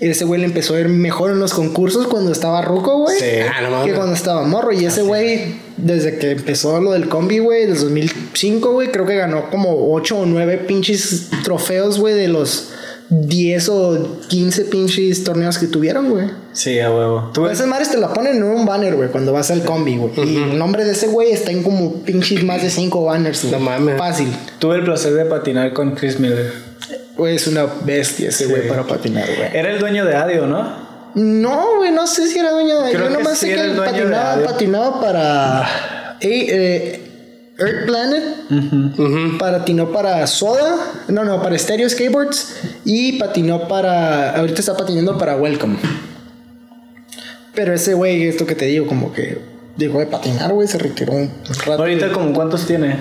Y ese güey le empezó a ir mejor en los concursos cuando estaba ruco, güey. Sí. Ah, no. Que cuando estaba morro. Y ese güey, desde que empezó lo del combi, güey, del 2005, güey, creo que ganó como 8 o 9 pinches trofeos, güey, de los 10 o 15 pinches torneos que tuvieron, güey. Sí, a huevo. Tú Esas madres te la ponen en un banner, güey, cuando vas al combi, güey. Y el nombre de ese güey está en como pinches más de 5 banners, güey. No mames. Fácil. tuve el placer de patinar con Chris Miller. Güey, es una bestia ese güey para patinar, güey. Era el dueño de Adio, ¿no? No, güey, no sé si era dueño de. Creo Yo que nomás sí sé que era el él patinaba, Adio. patinaba para. eh, eh, Earth Planet. Patinó para Soda. No, no, para Stereo Skateboards. Y patinó para. Ahorita está patinando para Welcome. Pero ese güey, esto que te digo, como que dejó de patinar, güey, se retiró un rato. Ahorita, como cuántos tiene?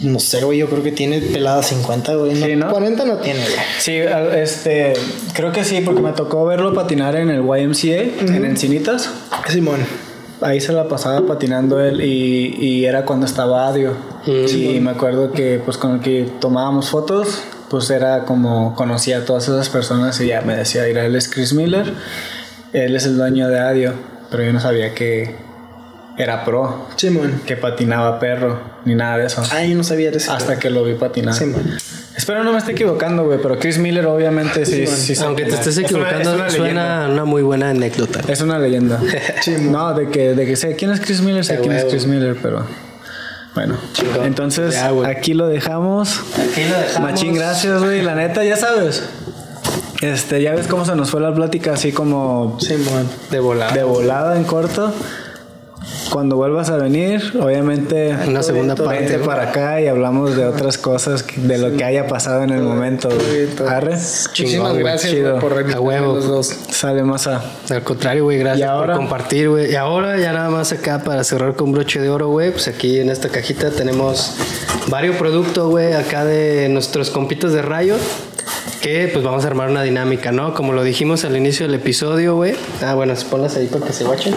No sé, güey, yo creo que tiene pelada 50, güey. No, Sí, ¿no? 40 no tiene, güey. Sí, este. Creo que sí, porque me tocó verlo patinar en el YMCA, en Encinitas. Simón. Ahí se la pasaba patinando él y, y era cuando estaba Adio. y me acuerdo que pues con el que tomábamos fotos, pues era como conocía a todas esas personas y ya me decía, mira, él es Chris Miller, él es el dueño de Adio, pero yo no sabía que era pro, Simón. que patinaba perro, ni nada de eso. Ay, yo no sabía de eso. Hasta que lo vi patinar. Simón. Espero no me esté equivocando, güey, pero Chris Miller obviamente sí, sí, sabe Aunque te estés Es una- equivocando, es una leyenda. suena una muy buena anécdota. Es una leyenda. <laughs> no, de que, de que sé quién es Chris Miller, sé quién es. Chris Miller, pero bueno. Chingón. Entonces, Ya, aquí lo dejamos. Aquí lo dejamos. Machín, gracias, güey. La neta, ya sabes. Este, ya ves cómo se nos fue la plática así como Simón. De volada. de volada en corto. Cuando vuelvas a venir, obviamente Una segunda parte, para acá y hablamos de otras cosas, de lo que haya pasado en el momento. Arre. Muchísimas gracias chido. por A huevo. los dos. Sale más a. Al contrario, güey, gracias por compartir, güey. Y ahora ya nada más acá para cerrar con broche de oro, güey. Pues aquí en esta cajita tenemos varios productos, güey, acá de nuestros compitas de rayo. Que pues vamos a armar una dinámica, ¿no? Como lo dijimos al inicio del episodio, güey. Ah, bueno, ponlas ahí para que se guachen.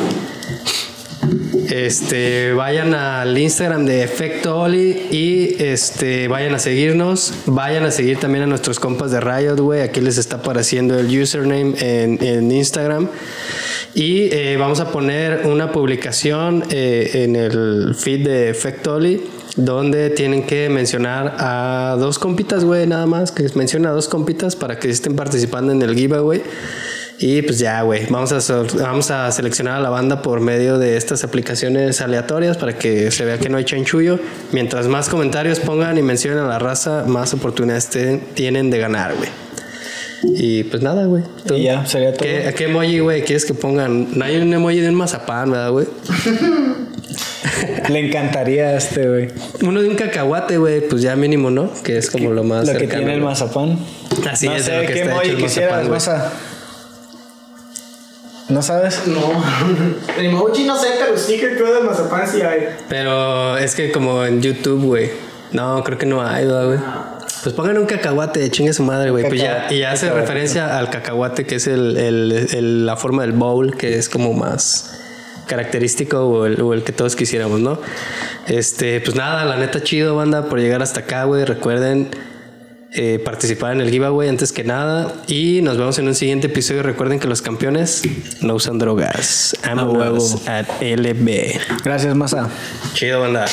Este, vayan al Instagram de Efecto Oli y este, vayan a seguirnos. Vayan a seguir también a nuestros compas de Riot, güey. Aquí les está apareciendo el username en, en Instagram. Y eh, vamos a poner una publicación eh, en el feed de Efecto Oli donde tienen que mencionar a dos compitas, güey, nada más. Que mencionen a dos compitas para que estén participando en el giveaway. Y pues ya, güey, vamos a, vamos a seleccionar a la banda por medio de estas aplicaciones aleatorias para que se vea que no hay chanchullo. Mientras más comentarios pongan y mencionen a la raza, más oportunidades tienen de ganar, güey. Y pues nada, güey. Y ya, sería todo. ¿Qué, ¿A qué emoji, güey, quieres que pongan? No hay un emoji de un mazapán, ¿verdad, güey? <laughs> Le encantaría a este, güey. Uno de un cacahuate, güey, pues ya mínimo, ¿no? Que es como lo más Lo que tiene el mazapán. Así no es, de sé lo que qué está hecho emoji el quisieras, mazapán. ¿No sabes? No. <laughs> El emoji no sé, pero sticker creo de mazapán sí hay. Pero es que como en YouTube, güey. No, creo que no hay, ¿verdad, güey. Pues pongan un cacahuate, chingue su madre, güey. Pues ya, y ya hace cacahuate. referencia al cacahuate, que es el, el- el- la forma del bowl, que es como más característico o el, o el que todos quisiéramos, ¿no? Este, pues nada, la neta chido, banda, por llegar hasta acá, güey. Recuerden eh, participar en el giveaway antes que nada. Y nos vemos en un siguiente episodio. Recuerden que los campeones no usan drogas. At LB. Gracias, Masa. Chido, banda.